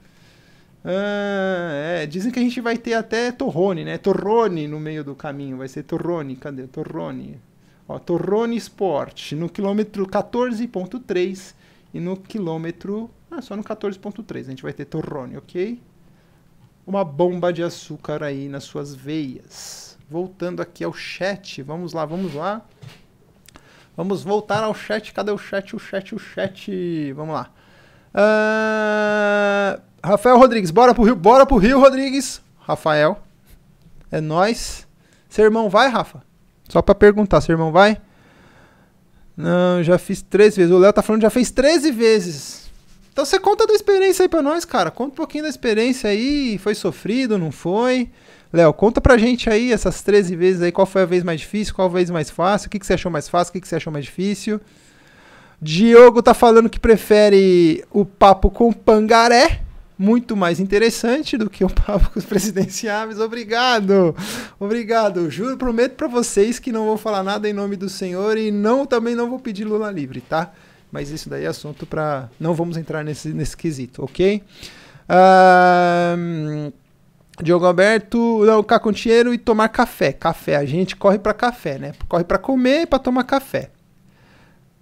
Ah, é, dizem que a gente vai ter até Torrone, né? Torrone no meio do caminho. Vai ser Torrone. Cadê? Torrone. Ó, Torrone Sport. No quilômetro 14.3 e no quilômetro. Ah, só no 14.3 a gente vai ter Torrone, ok? Uma bomba de açúcar aí nas suas veias. Voltando aqui ao chat. Vamos lá, vamos lá. Vamos voltar ao chat. Cadê o chat? O chat, o chat. Vamos lá. Uh, Rafael Rodrigues, bora pro Rio, bora pro Rio, Rodrigues. Rafael. É nós. Seu irmão vai, Rafa? Só pra perguntar, seu irmão vai? Não, já fiz 13 vezes. O Léo tá falando já fez 13 vezes. Então você conta da experiência aí pra nós, cara. Conta um pouquinho da experiência aí. Foi sofrido, não foi? Léo, conta pra gente aí essas 13 vezes aí, qual foi a vez mais difícil, qual a vez mais fácil, o que, que você achou mais fácil, o que, que você achou mais difícil. Diogo tá falando que prefere o papo com Pangaré, muito mais interessante do que o papo com os presidenciáveis. Obrigado, obrigado. Juro, prometo para vocês que não vou falar nada em nome do Senhor e não também não vou pedir Lula livre, tá? Mas isso daí é assunto para não vamos entrar nesse, nesse quesito, ok? Diogo Alberto, não, caconteiro e tomar café. Café, a gente corre para café, né? Corre para comer e para tomar café.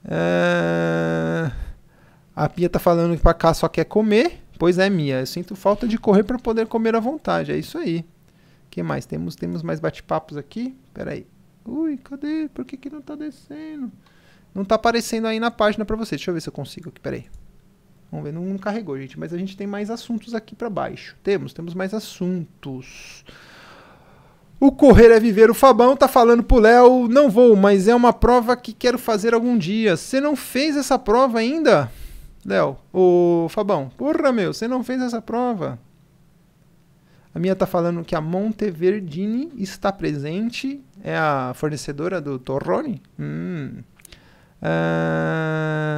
Uh... A Pia tá falando que pra cá só quer comer. Pois é, Mia. Eu sinto falta de correr para poder comer à vontade. É isso aí. que mais? Temos, temos mais bate-papos aqui. Pera aí. Ui, cadê? Por que, que não tá descendo? Não tá aparecendo aí na página para você. Deixa eu ver se eu consigo aqui. Pera aí. Vamos ver, não, não carregou, gente. Mas a gente tem mais assuntos aqui para baixo. Temos, temos mais assuntos. O Correr é Viver. O Fabão tá falando pro Léo, não vou, mas é uma prova que quero fazer algum dia. Você não fez essa prova ainda? Léo, o Fabão, porra meu, você não fez essa prova. A minha tá falando que a Monteverdini está presente. É a fornecedora do Torrone? Hum. Ah...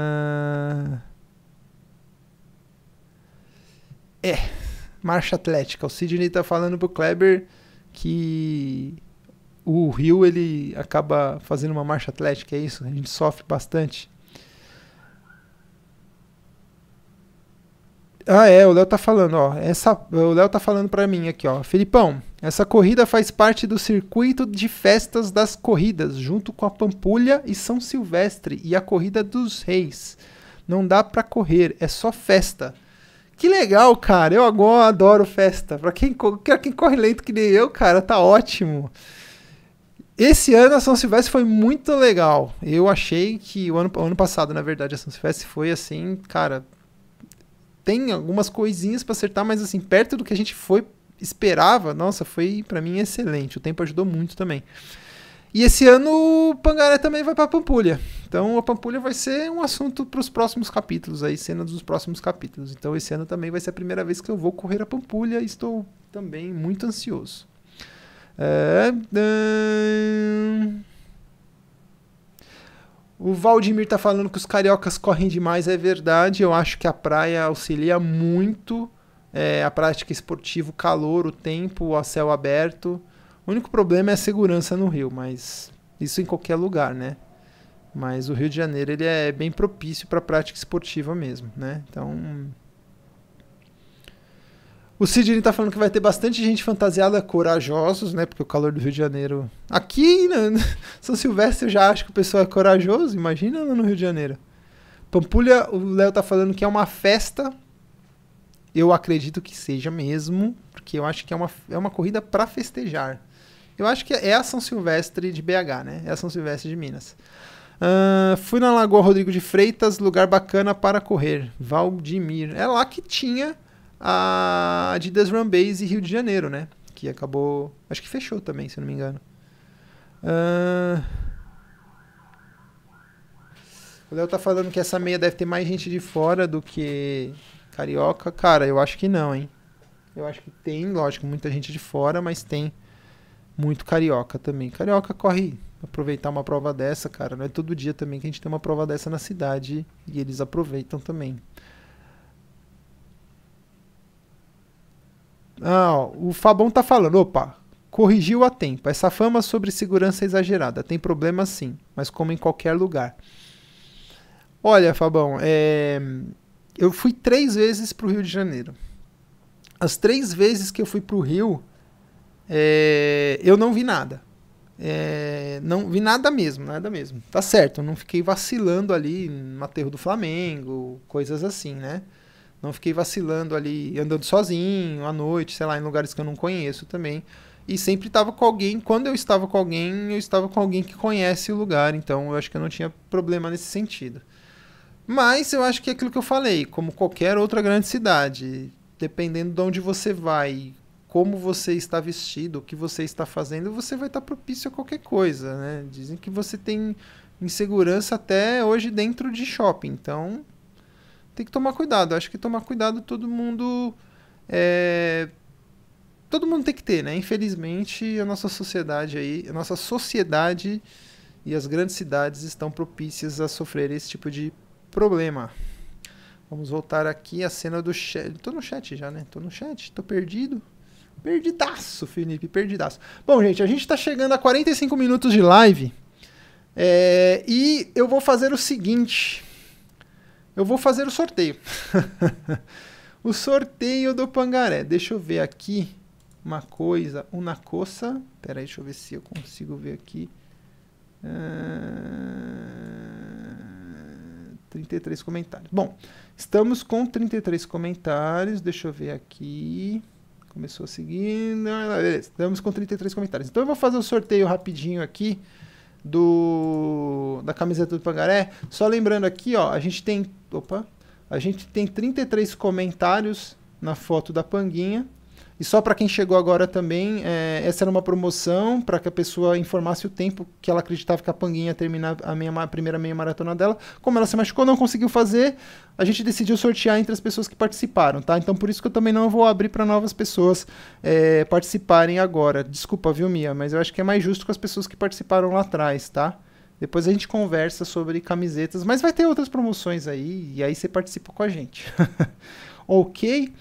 É, marcha atlética. O Sidney tá falando pro Kleber que o Rio ele acaba fazendo uma marcha atlética, é isso? A gente sofre bastante. Ah, é, o Léo tá falando, ó. Essa, o Léo tá falando para mim aqui, ó. Felipão, essa corrida faz parte do circuito de festas das corridas, junto com a Pampulha e São Silvestre e a Corrida dos Reis. Não dá para correr, é só festa. Que legal, cara. Eu agora adoro festa. Pra quem, pra quem corre lento que nem eu, cara, tá ótimo. Esse ano a São Silvestre foi muito legal. Eu achei que o ano, ano passado, na verdade, a São Silvestre foi assim, cara. Tem algumas coisinhas para acertar, mas assim, perto do que a gente foi esperava, nossa, foi para mim excelente. O tempo ajudou muito também. E esse ano o Pangaré também vai para Pampulha. Então a Pampulha vai ser um assunto para os próximos capítulos, aí cenas dos próximos capítulos. Então esse ano também vai ser a primeira vez que eu vou correr a Pampulha e estou também muito ansioso. É... O Valdemir tá falando que os cariocas correm demais, é verdade. Eu acho que a praia auxilia muito é, a prática esportiva, o calor, o tempo, a céu aberto. O único problema é a segurança no rio, mas isso em qualquer lugar, né? Mas o Rio de Janeiro ele é bem propício para prática esportiva mesmo, né? Então, o Sidney tá falando que vai ter bastante gente fantasiada corajosos, né? Porque o calor do Rio de Janeiro. Aqui, né? São Silvestre, eu já acho que o pessoal é corajoso. Imagina no Rio de Janeiro. Pampulha, o Léo tá falando que é uma festa. Eu acredito que seja mesmo, porque eu acho que é uma, é uma corrida para festejar. Eu acho que é a São Silvestre de BH, né? É a São Silvestre de Minas. Uh, fui na Lagoa Rodrigo de Freitas, lugar bacana para correr. Valdimir. É lá que tinha a Adidas Run Base Rio de Janeiro, né? Que acabou. Acho que fechou também, se não me engano. Uh, o Léo tá falando que essa meia deve ter mais gente de fora do que carioca. Cara, eu acho que não, hein? Eu acho que tem, lógico, muita gente de fora, mas tem muito carioca também. Carioca corre aproveitar uma prova dessa, cara. Não é todo dia também que a gente tem uma prova dessa na cidade e eles aproveitam também. Ah, o Fabão tá falando, opa, corrigiu a tempo. Essa fama sobre segurança é exagerada. Tem problema sim, mas como em qualquer lugar. Olha, Fabão, é... eu fui três vezes pro Rio de Janeiro. As três vezes que eu fui pro Rio, é, eu não vi nada. É, não vi nada mesmo, nada mesmo. Tá certo, não fiquei vacilando ali no aterro do Flamengo, coisas assim, né? Não fiquei vacilando ali, andando sozinho à noite, sei lá, em lugares que eu não conheço também. E sempre estava com alguém, quando eu estava com alguém, eu estava com alguém que conhece o lugar, então eu acho que eu não tinha problema nesse sentido. Mas eu acho que é aquilo que eu falei, como qualquer outra grande cidade, dependendo de onde você vai, como você está vestido, o que você está fazendo, você vai estar propício a qualquer coisa, né? Dizem que você tem insegurança até hoje dentro de shopping, então tem que tomar cuidado. Acho que tomar cuidado todo mundo é... todo mundo tem que ter, né? Infelizmente a nossa sociedade aí, a nossa sociedade e as grandes cidades estão propícias a sofrer esse tipo de problema. Vamos voltar aqui à cena do chat. Tô no chat já, né? Tô no chat, tô perdido. Perdidaço, Felipe, perdidaço. Bom, gente, a gente está chegando a 45 minutos de live. É, e eu vou fazer o seguinte. Eu vou fazer o sorteio. o sorteio do Pangaré. Deixa eu ver aqui uma coisa. O Nacossa. Pera aí, deixa eu ver se eu consigo ver aqui. Uh, 33 comentários. Bom, estamos com 33 comentários. Deixa eu ver aqui. Começou a seguir. Beleza, estamos com 33 comentários. Então eu vou fazer o um sorteio rapidinho aqui do da camiseta do Pangaré. Só lembrando aqui, ó, a gente tem, opa, a gente tem 33 comentários na foto da Panguinha. E só para quem chegou agora também, é, essa era uma promoção para que a pessoa informasse o tempo que ela acreditava que a Panguinha ia terminar a, a primeira meia maratona dela. Como ela se machucou, não conseguiu fazer, a gente decidiu sortear entre as pessoas que participaram, tá? Então por isso que eu também não vou abrir para novas pessoas é, participarem agora. Desculpa, viu, Mia? Mas eu acho que é mais justo com as pessoas que participaram lá atrás, tá? Depois a gente conversa sobre camisetas, mas vai ter outras promoções aí, e aí você participa com a gente. ok?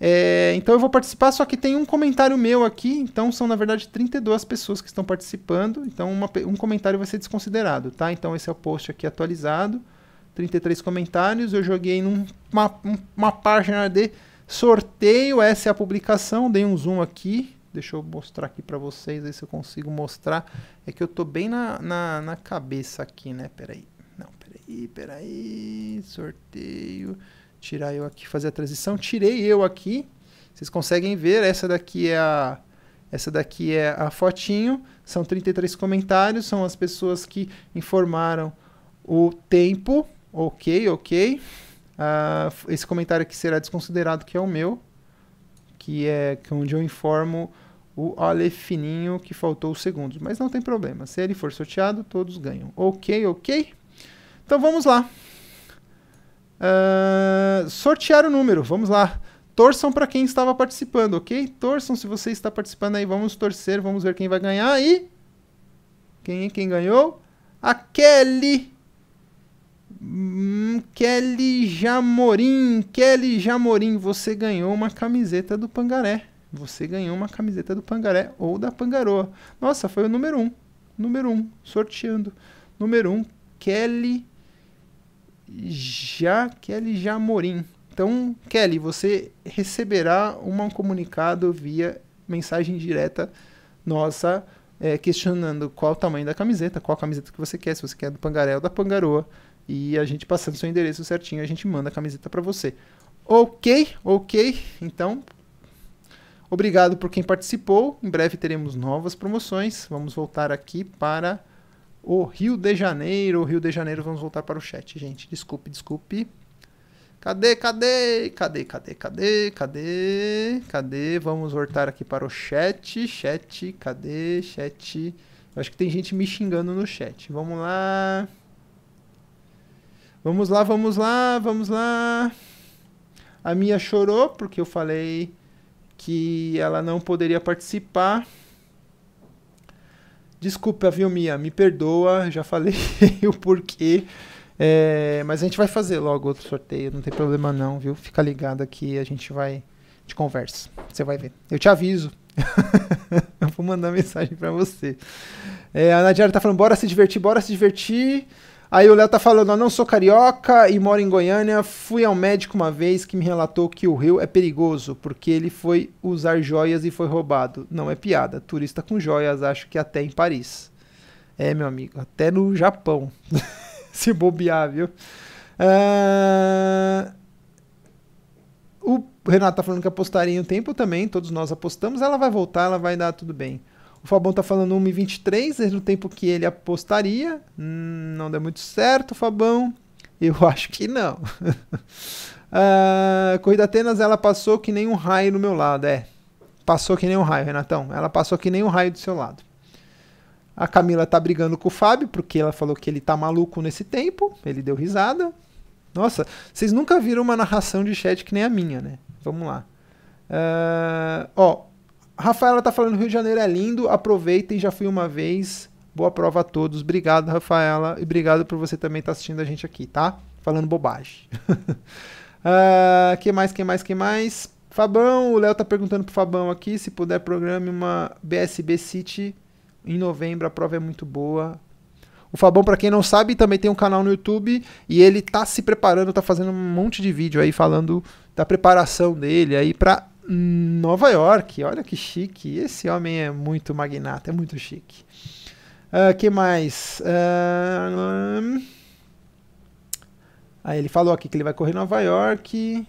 É, então eu vou participar, só que tem um comentário meu aqui, então são na verdade 32 pessoas que estão participando, então uma, um comentário vai ser desconsiderado, tá? Então esse é o post aqui atualizado, 33 comentários, eu joguei numa uma página de sorteio, essa é a publicação, dei um zoom aqui, deixa eu mostrar aqui para vocês, aí se eu consigo mostrar, é que eu tô bem na, na, na cabeça aqui, né? Peraí, não, peraí, peraí, sorteio tirar eu aqui, fazer a transição. Tirei eu aqui. Vocês conseguem ver, essa daqui é a essa daqui é a fotinho. São 33 comentários, são as pessoas que informaram o tempo. OK, OK. Uh, esse comentário aqui será desconsiderado que é o meu, que é onde eu informo o Ale Fininho que faltou os segundos. Mas não tem problema. Se ele for sorteado, todos ganham. Ok, ok? Então vamos lá. Sortear o número. Vamos lá. Torçam para quem estava participando, ok? Torçam se você está participando aí. Vamos torcer, vamos ver quem vai ganhar. E quem quem ganhou? A Kelly. Hum, Kelly Jamorim. Kelly Jamorim, você ganhou uma camiseta do Pangaré. Você ganhou uma camiseta do Pangaré ou da Pangaroa. Nossa, foi o número um. Número um, sorteando. Número um, Kelly já Kelly Jamorim. Então, Kelly, você receberá um comunicado via mensagem direta nossa é, questionando qual o tamanho da camiseta, qual a camiseta que você quer, se você quer do Pangaré ou da Pangaroa. E a gente passando seu endereço certinho, a gente manda a camiseta para você. Ok, ok. Então, obrigado por quem participou. Em breve teremos novas promoções. Vamos voltar aqui para o Rio de Janeiro. O Rio de Janeiro, vamos voltar para o chat, gente. Desculpe, desculpe. Cadê, cadê? Cadê, cadê, cadê? Cadê? Cadê? Vamos voltar aqui para o chat. Chat, cadê? Chat. Eu acho que tem gente me xingando no chat. Vamos lá. Vamos lá, vamos lá, vamos lá. A Mia chorou porque eu falei que ela não poderia participar. Desculpa, viu, Mia? Me perdoa, já falei o porquê. É, mas a gente vai fazer logo outro sorteio, não tem problema não, viu? Fica ligado aqui, a gente vai te conversa. Você vai ver. Eu te aviso. eu vou mandar mensagem para você. É, a Nadiara tá falando, bora se divertir, bora se divertir. Aí o Léo tá falando, eu não sou carioca e moro em Goiânia. Fui ao médico uma vez que me relatou que o rio é perigoso porque ele foi usar joias e foi roubado. Não é piada. Turista com joias, acho que até em Paris. É, meu amigo, até no Japão. Se bobear, viu? Uh... O Renato tá falando que apostaria em um tempo também. Todos nós apostamos. Ela vai voltar, ela vai dar tudo bem. O Fabão tá falando 1,23 no tempo que ele apostaria. Hum, não deu muito certo, Fabão. Eu acho que não. uh, Corrida Atenas, ela passou que nem um raio no meu lado. É, passou que nem um raio, Renatão. Ela passou que nem um raio do seu lado. A Camila tá brigando com o Fábio, porque ela falou que ele tá maluco nesse tempo. Ele deu risada. Nossa, vocês nunca viram uma narração de chat que nem a minha, né? Vamos lá. Uh, ó, Rafaela tá falando Rio de Janeiro é lindo, aproveitem, já fui uma vez. Boa prova a todos. Obrigado, Rafaela, e obrigado por você também estar tá assistindo a gente aqui, tá? Falando bobagem. uh, que mais, que mais, que mais? Fabão, o Léo tá perguntando pro Fabão aqui se puder programe uma BSB City em novembro, a prova é muito boa. O Fabão, para quem não sabe, também tem um canal no YouTube e ele tá se preparando, tá fazendo um monte de vídeo aí falando da preparação dele aí para Nova York. Olha que chique. Esse homem é muito magnata, é muito chique. Uh, que mais? Uh, aí ele falou aqui que ele vai correr Nova York.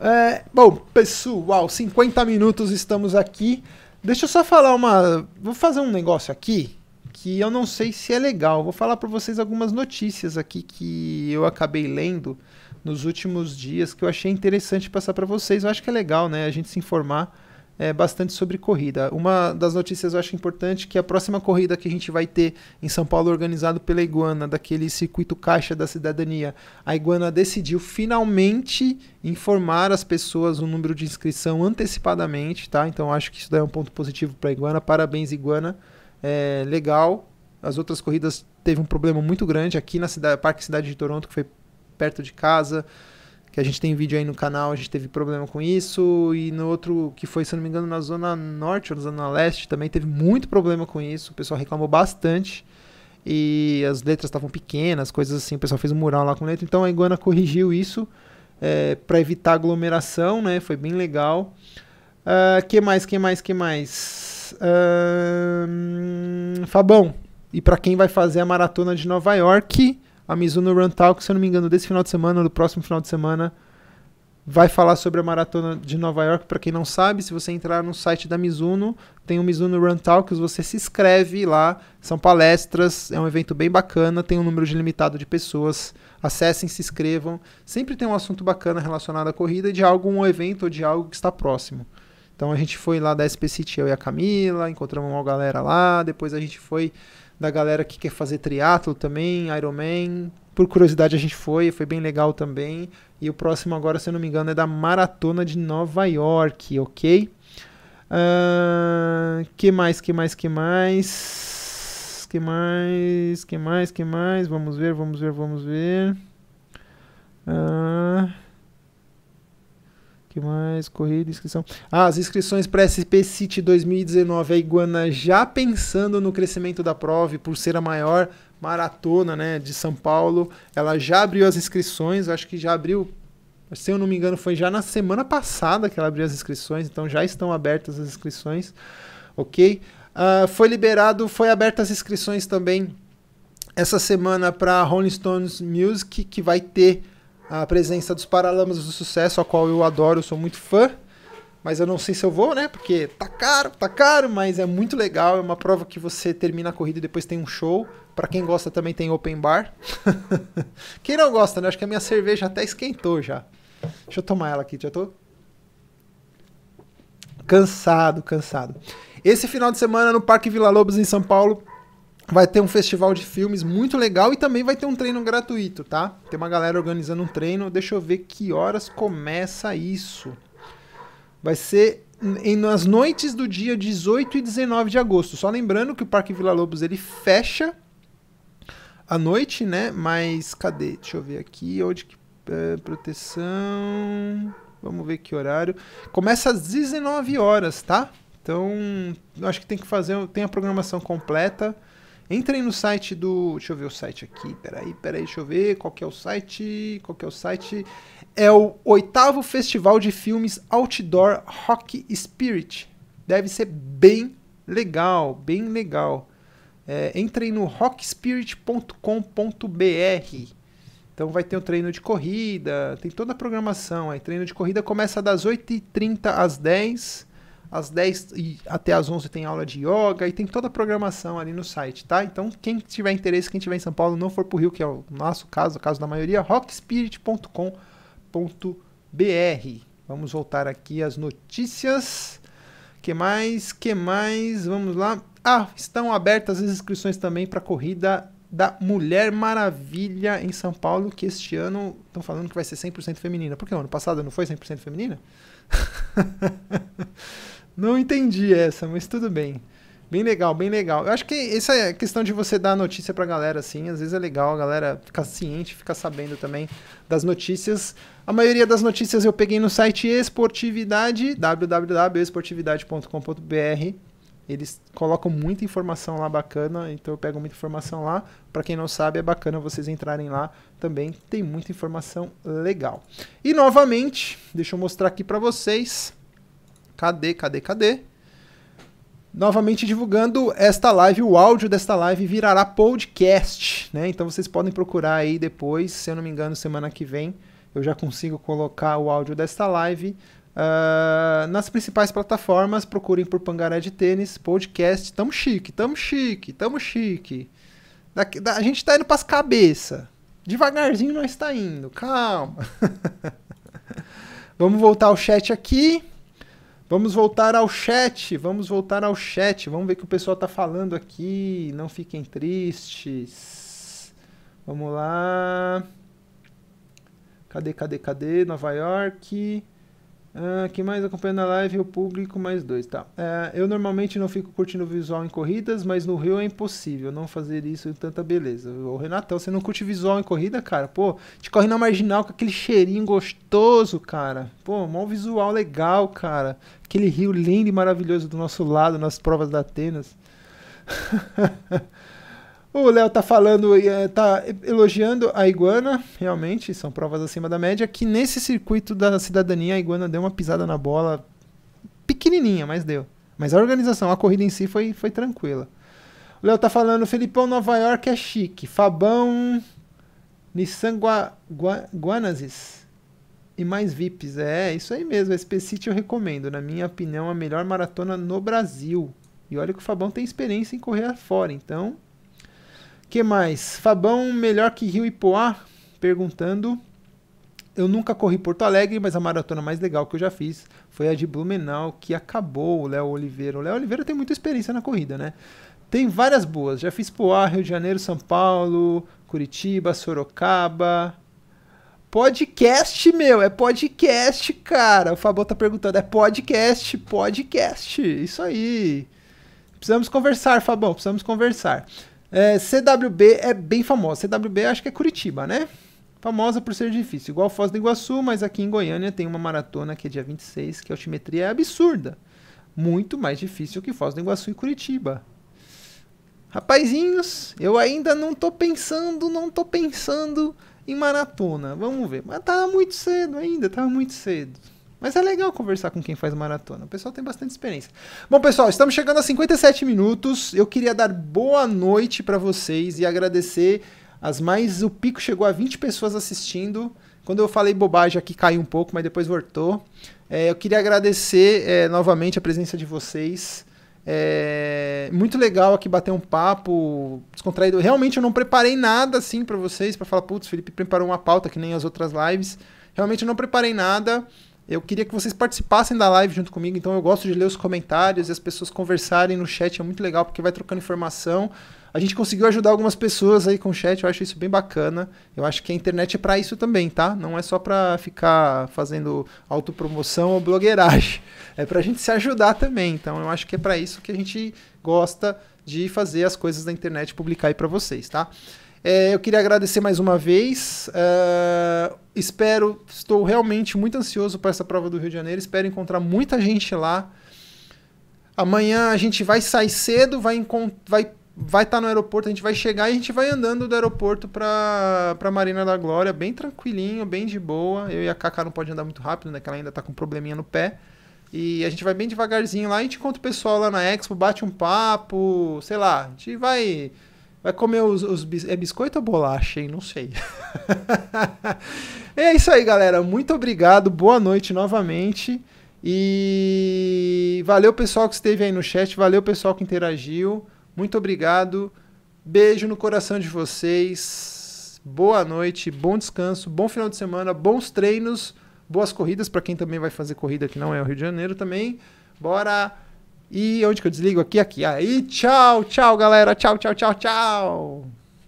É, bom, pessoal, 50 minutos estamos aqui. Deixa eu só falar uma. Vou fazer um negócio aqui que eu não sei se é legal. Vou falar para vocês algumas notícias aqui que eu acabei lendo nos últimos dias que eu achei interessante passar para vocês. Eu acho que é legal, né, a gente se informar é, bastante sobre corrida. Uma das notícias eu acho importante que a próxima corrida que a gente vai ter em São Paulo, organizado pela Iguana, daquele circuito caixa da cidadania, a Iguana decidiu finalmente informar as pessoas o número de inscrição antecipadamente, tá? Então acho que isso daí é um ponto positivo para a Iguana. Parabéns, Iguana. É, legal. As outras corridas teve um problema muito grande aqui na cidade, Parque Cidade de Toronto, que foi perto de casa, que a gente tem vídeo aí no canal, a gente teve problema com isso, e no outro que foi, se não me engano, na zona norte ou na zona leste, também teve muito problema com isso, o pessoal reclamou bastante, e as letras estavam pequenas, coisas assim, o pessoal fez um mural lá com letra, então a Iguana corrigiu isso é, para evitar aglomeração, né, foi bem legal. Uh, que mais, que mais, que mais? Uh, Fabão, e para quem vai fazer a maratona de Nova York, a Mizuno Run Talk, se eu não me engano, desse final de semana ou do próximo final de semana, vai falar sobre a maratona de Nova York. Para quem não sabe, se você entrar no site da Mizuno, tem o Mizuno Run Talks, você se inscreve lá. São palestras, é um evento bem bacana, tem um número limitado de pessoas. Acessem, se inscrevam. Sempre tem um assunto bacana relacionado à corrida de algum evento ou de algo que está próximo. Então a gente foi lá da SP City, eu e a Camila, encontramos uma galera lá. Depois a gente foi da galera que quer fazer triatlo também, Ironman. Por curiosidade a gente foi, foi bem legal também. E o próximo agora, se eu não me engano, é da Maratona de Nova York, ok? Uh, que mais, que mais, que mais? Que mais, que mais, que mais? Vamos ver, vamos ver, vamos ver. Uh, que mais? Corrida, inscrição. Ah, as inscrições para SP City 2019. A Iguana já pensando no crescimento da prova por ser a maior maratona né, de São Paulo. Ela já abriu as inscrições, acho que já abriu, se eu não me engano, foi já na semana passada que ela abriu as inscrições, então já estão abertas as inscrições, ok? Uh, foi liberado, foi abertas as inscrições também essa semana para Rolling Stones Music, que vai ter a presença dos Paralamas do Sucesso, a qual eu adoro, eu sou muito fã mas eu não sei se eu vou, né? Porque tá caro, tá caro, mas é muito legal. É uma prova que você termina a corrida e depois tem um show. Para quem gosta também tem open bar. quem não gosta, né? Acho que a minha cerveja até esquentou já. Deixa eu tomar ela aqui, já tô cansado, cansado. Esse final de semana no Parque Vila Lobos em São Paulo vai ter um festival de filmes muito legal e também vai ter um treino gratuito, tá? Tem uma galera organizando um treino. Deixa eu ver que horas começa isso. Vai ser em, nas noites do dia 18 e 19 de agosto. Só lembrando que o Parque Vila Lobos ele fecha à noite, né? Mas cadê? Deixa eu ver aqui. Onde que. É, proteção. Vamos ver que horário. Começa às 19 horas, tá? Então, acho que tem que fazer. Tem a programação completa. Entrem no site do. Deixa eu ver o site aqui. Peraí, peraí, deixa eu ver. Qual que é o site? Qual que é o site? É o oitavo Festival de Filmes Outdoor Rock Spirit. Deve ser bem legal, bem legal. É, entrem no rockspirit.com.br. Então vai ter o um treino de corrida, tem toda a programação. Aí, treino de corrida começa das 8h30 às 10 às 10 e até às 11 tem aula de yoga e tem toda a programação ali no site, tá? Então, quem tiver interesse, quem tiver em São Paulo, não for pro Rio, que é o nosso caso, o caso da maioria, rockspirit.com.br. Vamos voltar aqui às notícias. Que mais? Que mais? Vamos lá. Ah, estão abertas as inscrições também para a corrida da Mulher Maravilha em São Paulo, que este ano estão falando que vai ser 100% feminina. Por que ano passado não foi 100% feminina? Não entendi essa, mas tudo bem. Bem legal, bem legal. Eu acho que essa é a questão de você dar notícia pra galera, assim. Às vezes é legal a galera ficar ciente, ficar sabendo também das notícias. A maioria das notícias eu peguei no site Esportividade, www.esportividade.com.br. Eles colocam muita informação lá bacana, então eu pego muita informação lá. Para quem não sabe, é bacana vocês entrarem lá também, tem muita informação legal. E novamente, deixa eu mostrar aqui para vocês Cadê, cadê, cadê? Novamente divulgando esta live, o áudio desta live virará podcast, né? Então vocês podem procurar aí depois, se eu não me engano, semana que vem eu já consigo colocar o áudio desta live uh, nas principais plataformas. Procurem por Pangaré de Tênis, podcast. Tamo chique, tamo chique, tamo chique. Daqui, da, a gente tá indo pras cabeças. Devagarzinho nós está indo, calma. Vamos voltar ao chat aqui. Vamos voltar ao chat, vamos voltar ao chat, vamos ver o que o pessoal está falando aqui, não fiquem tristes. Vamos lá. Cadê, cadê, cadê? Nova York. Uh, quem mais acompanhando a live? O público, mais dois. Tá. Uh, eu normalmente não fico curtindo visual em corridas, mas no Rio é impossível não fazer isso em tanta beleza. Ô, Renatão, você não curte visual em corrida, cara? Pô, te corre na marginal com aquele cheirinho gostoso, cara. Pô, mó visual legal, cara. Aquele rio lindo e maravilhoso do nosso lado, nas provas da Atenas. O Léo tá falando, eh, tá elogiando a iguana, realmente, são provas acima da média, que nesse circuito da cidadania a iguana deu uma pisada na bola pequenininha, mas deu. Mas a organização, a corrida em si foi, foi tranquila. O Léo tá falando, Felipão, Nova York é chique. Fabão, Nissan Gua, Gua, e mais VIPs. É, isso aí mesmo. SP City eu recomendo. Na minha opinião, a melhor maratona no Brasil. E olha que o Fabão tem experiência em correr fora, então. Que mais? Fabão melhor que Rio e Poá? Perguntando. Eu nunca corri Porto Alegre, mas a maratona mais legal que eu já fiz foi a de Blumenau, que acabou o Léo Oliveira. O Léo Oliveira tem muita experiência na corrida, né? Tem várias boas. Já fiz Poá, Rio de Janeiro, São Paulo, Curitiba, Sorocaba, Podcast, meu, é podcast, cara. O Fabão tá perguntando, é podcast, podcast. Isso aí. Precisamos conversar, Fabão, precisamos conversar. É, CWB é bem famosa. CWB acho que é Curitiba, né? Famosa por ser difícil. Igual Foz do Iguaçu, mas aqui em Goiânia tem uma maratona que é dia 26, que a altimetria é absurda. Muito mais difícil que Foz do Iguaçu e Curitiba. Rapazinhos, eu ainda não tô pensando, não tô pensando em maratona. Vamos ver. Mas tava muito cedo ainda, tava muito cedo. Mas é legal conversar com quem faz maratona. O pessoal tem bastante experiência. Bom, pessoal, estamos chegando a 57 minutos. Eu queria dar boa noite para vocês e agradecer as mais. O pico chegou a 20 pessoas assistindo. Quando eu falei bobagem aqui caiu um pouco, mas depois voltou. É, eu queria agradecer é, novamente a presença de vocês. É muito legal aqui bater um papo descontraído. Realmente eu não preparei nada assim para vocês, para falar, putz, Felipe preparou uma pauta que nem as outras lives. Realmente eu não preparei nada. Eu queria que vocês participassem da live junto comigo, então eu gosto de ler os comentários e as pessoas conversarem no chat, é muito legal porque vai trocando informação. A gente conseguiu ajudar algumas pessoas aí com o chat, eu acho isso bem bacana. Eu acho que a internet é para isso também, tá? Não é só para ficar fazendo autopromoção ou blogueiragem. É pra gente se ajudar também. Então eu acho que é para isso que a gente gosta de fazer as coisas da internet publicar aí para vocês, tá? É, eu queria agradecer mais uma vez. Uh, espero, estou realmente muito ansioso para essa prova do Rio de Janeiro. Espero encontrar muita gente lá. Amanhã a gente vai sair cedo, vai vai vai estar tá no aeroporto, a gente vai chegar e a gente vai andando do aeroporto para para Marina da Glória, bem tranquilinho, bem de boa. Eu e a Kaká não pode andar muito rápido, né, que ela ainda está com um probleminha no pé. E a gente vai bem devagarzinho lá, a gente encontra o pessoal lá na Expo, bate um papo, sei lá, a gente vai vai comer os, os é biscoito ou bolacha, hein? Não sei. é isso aí, galera. Muito obrigado. Boa noite novamente. E valeu pessoal que esteve aí no chat, valeu pessoal que interagiu. Muito obrigado. Beijo no coração de vocês. Boa noite, bom descanso, bom final de semana, bons treinos, boas corridas para quem também vai fazer corrida que não é o Rio de Janeiro também. Bora! E onde que eu desligo aqui? Aqui. Aí, tchau, tchau, galera. Tchau, tchau, tchau, tchau.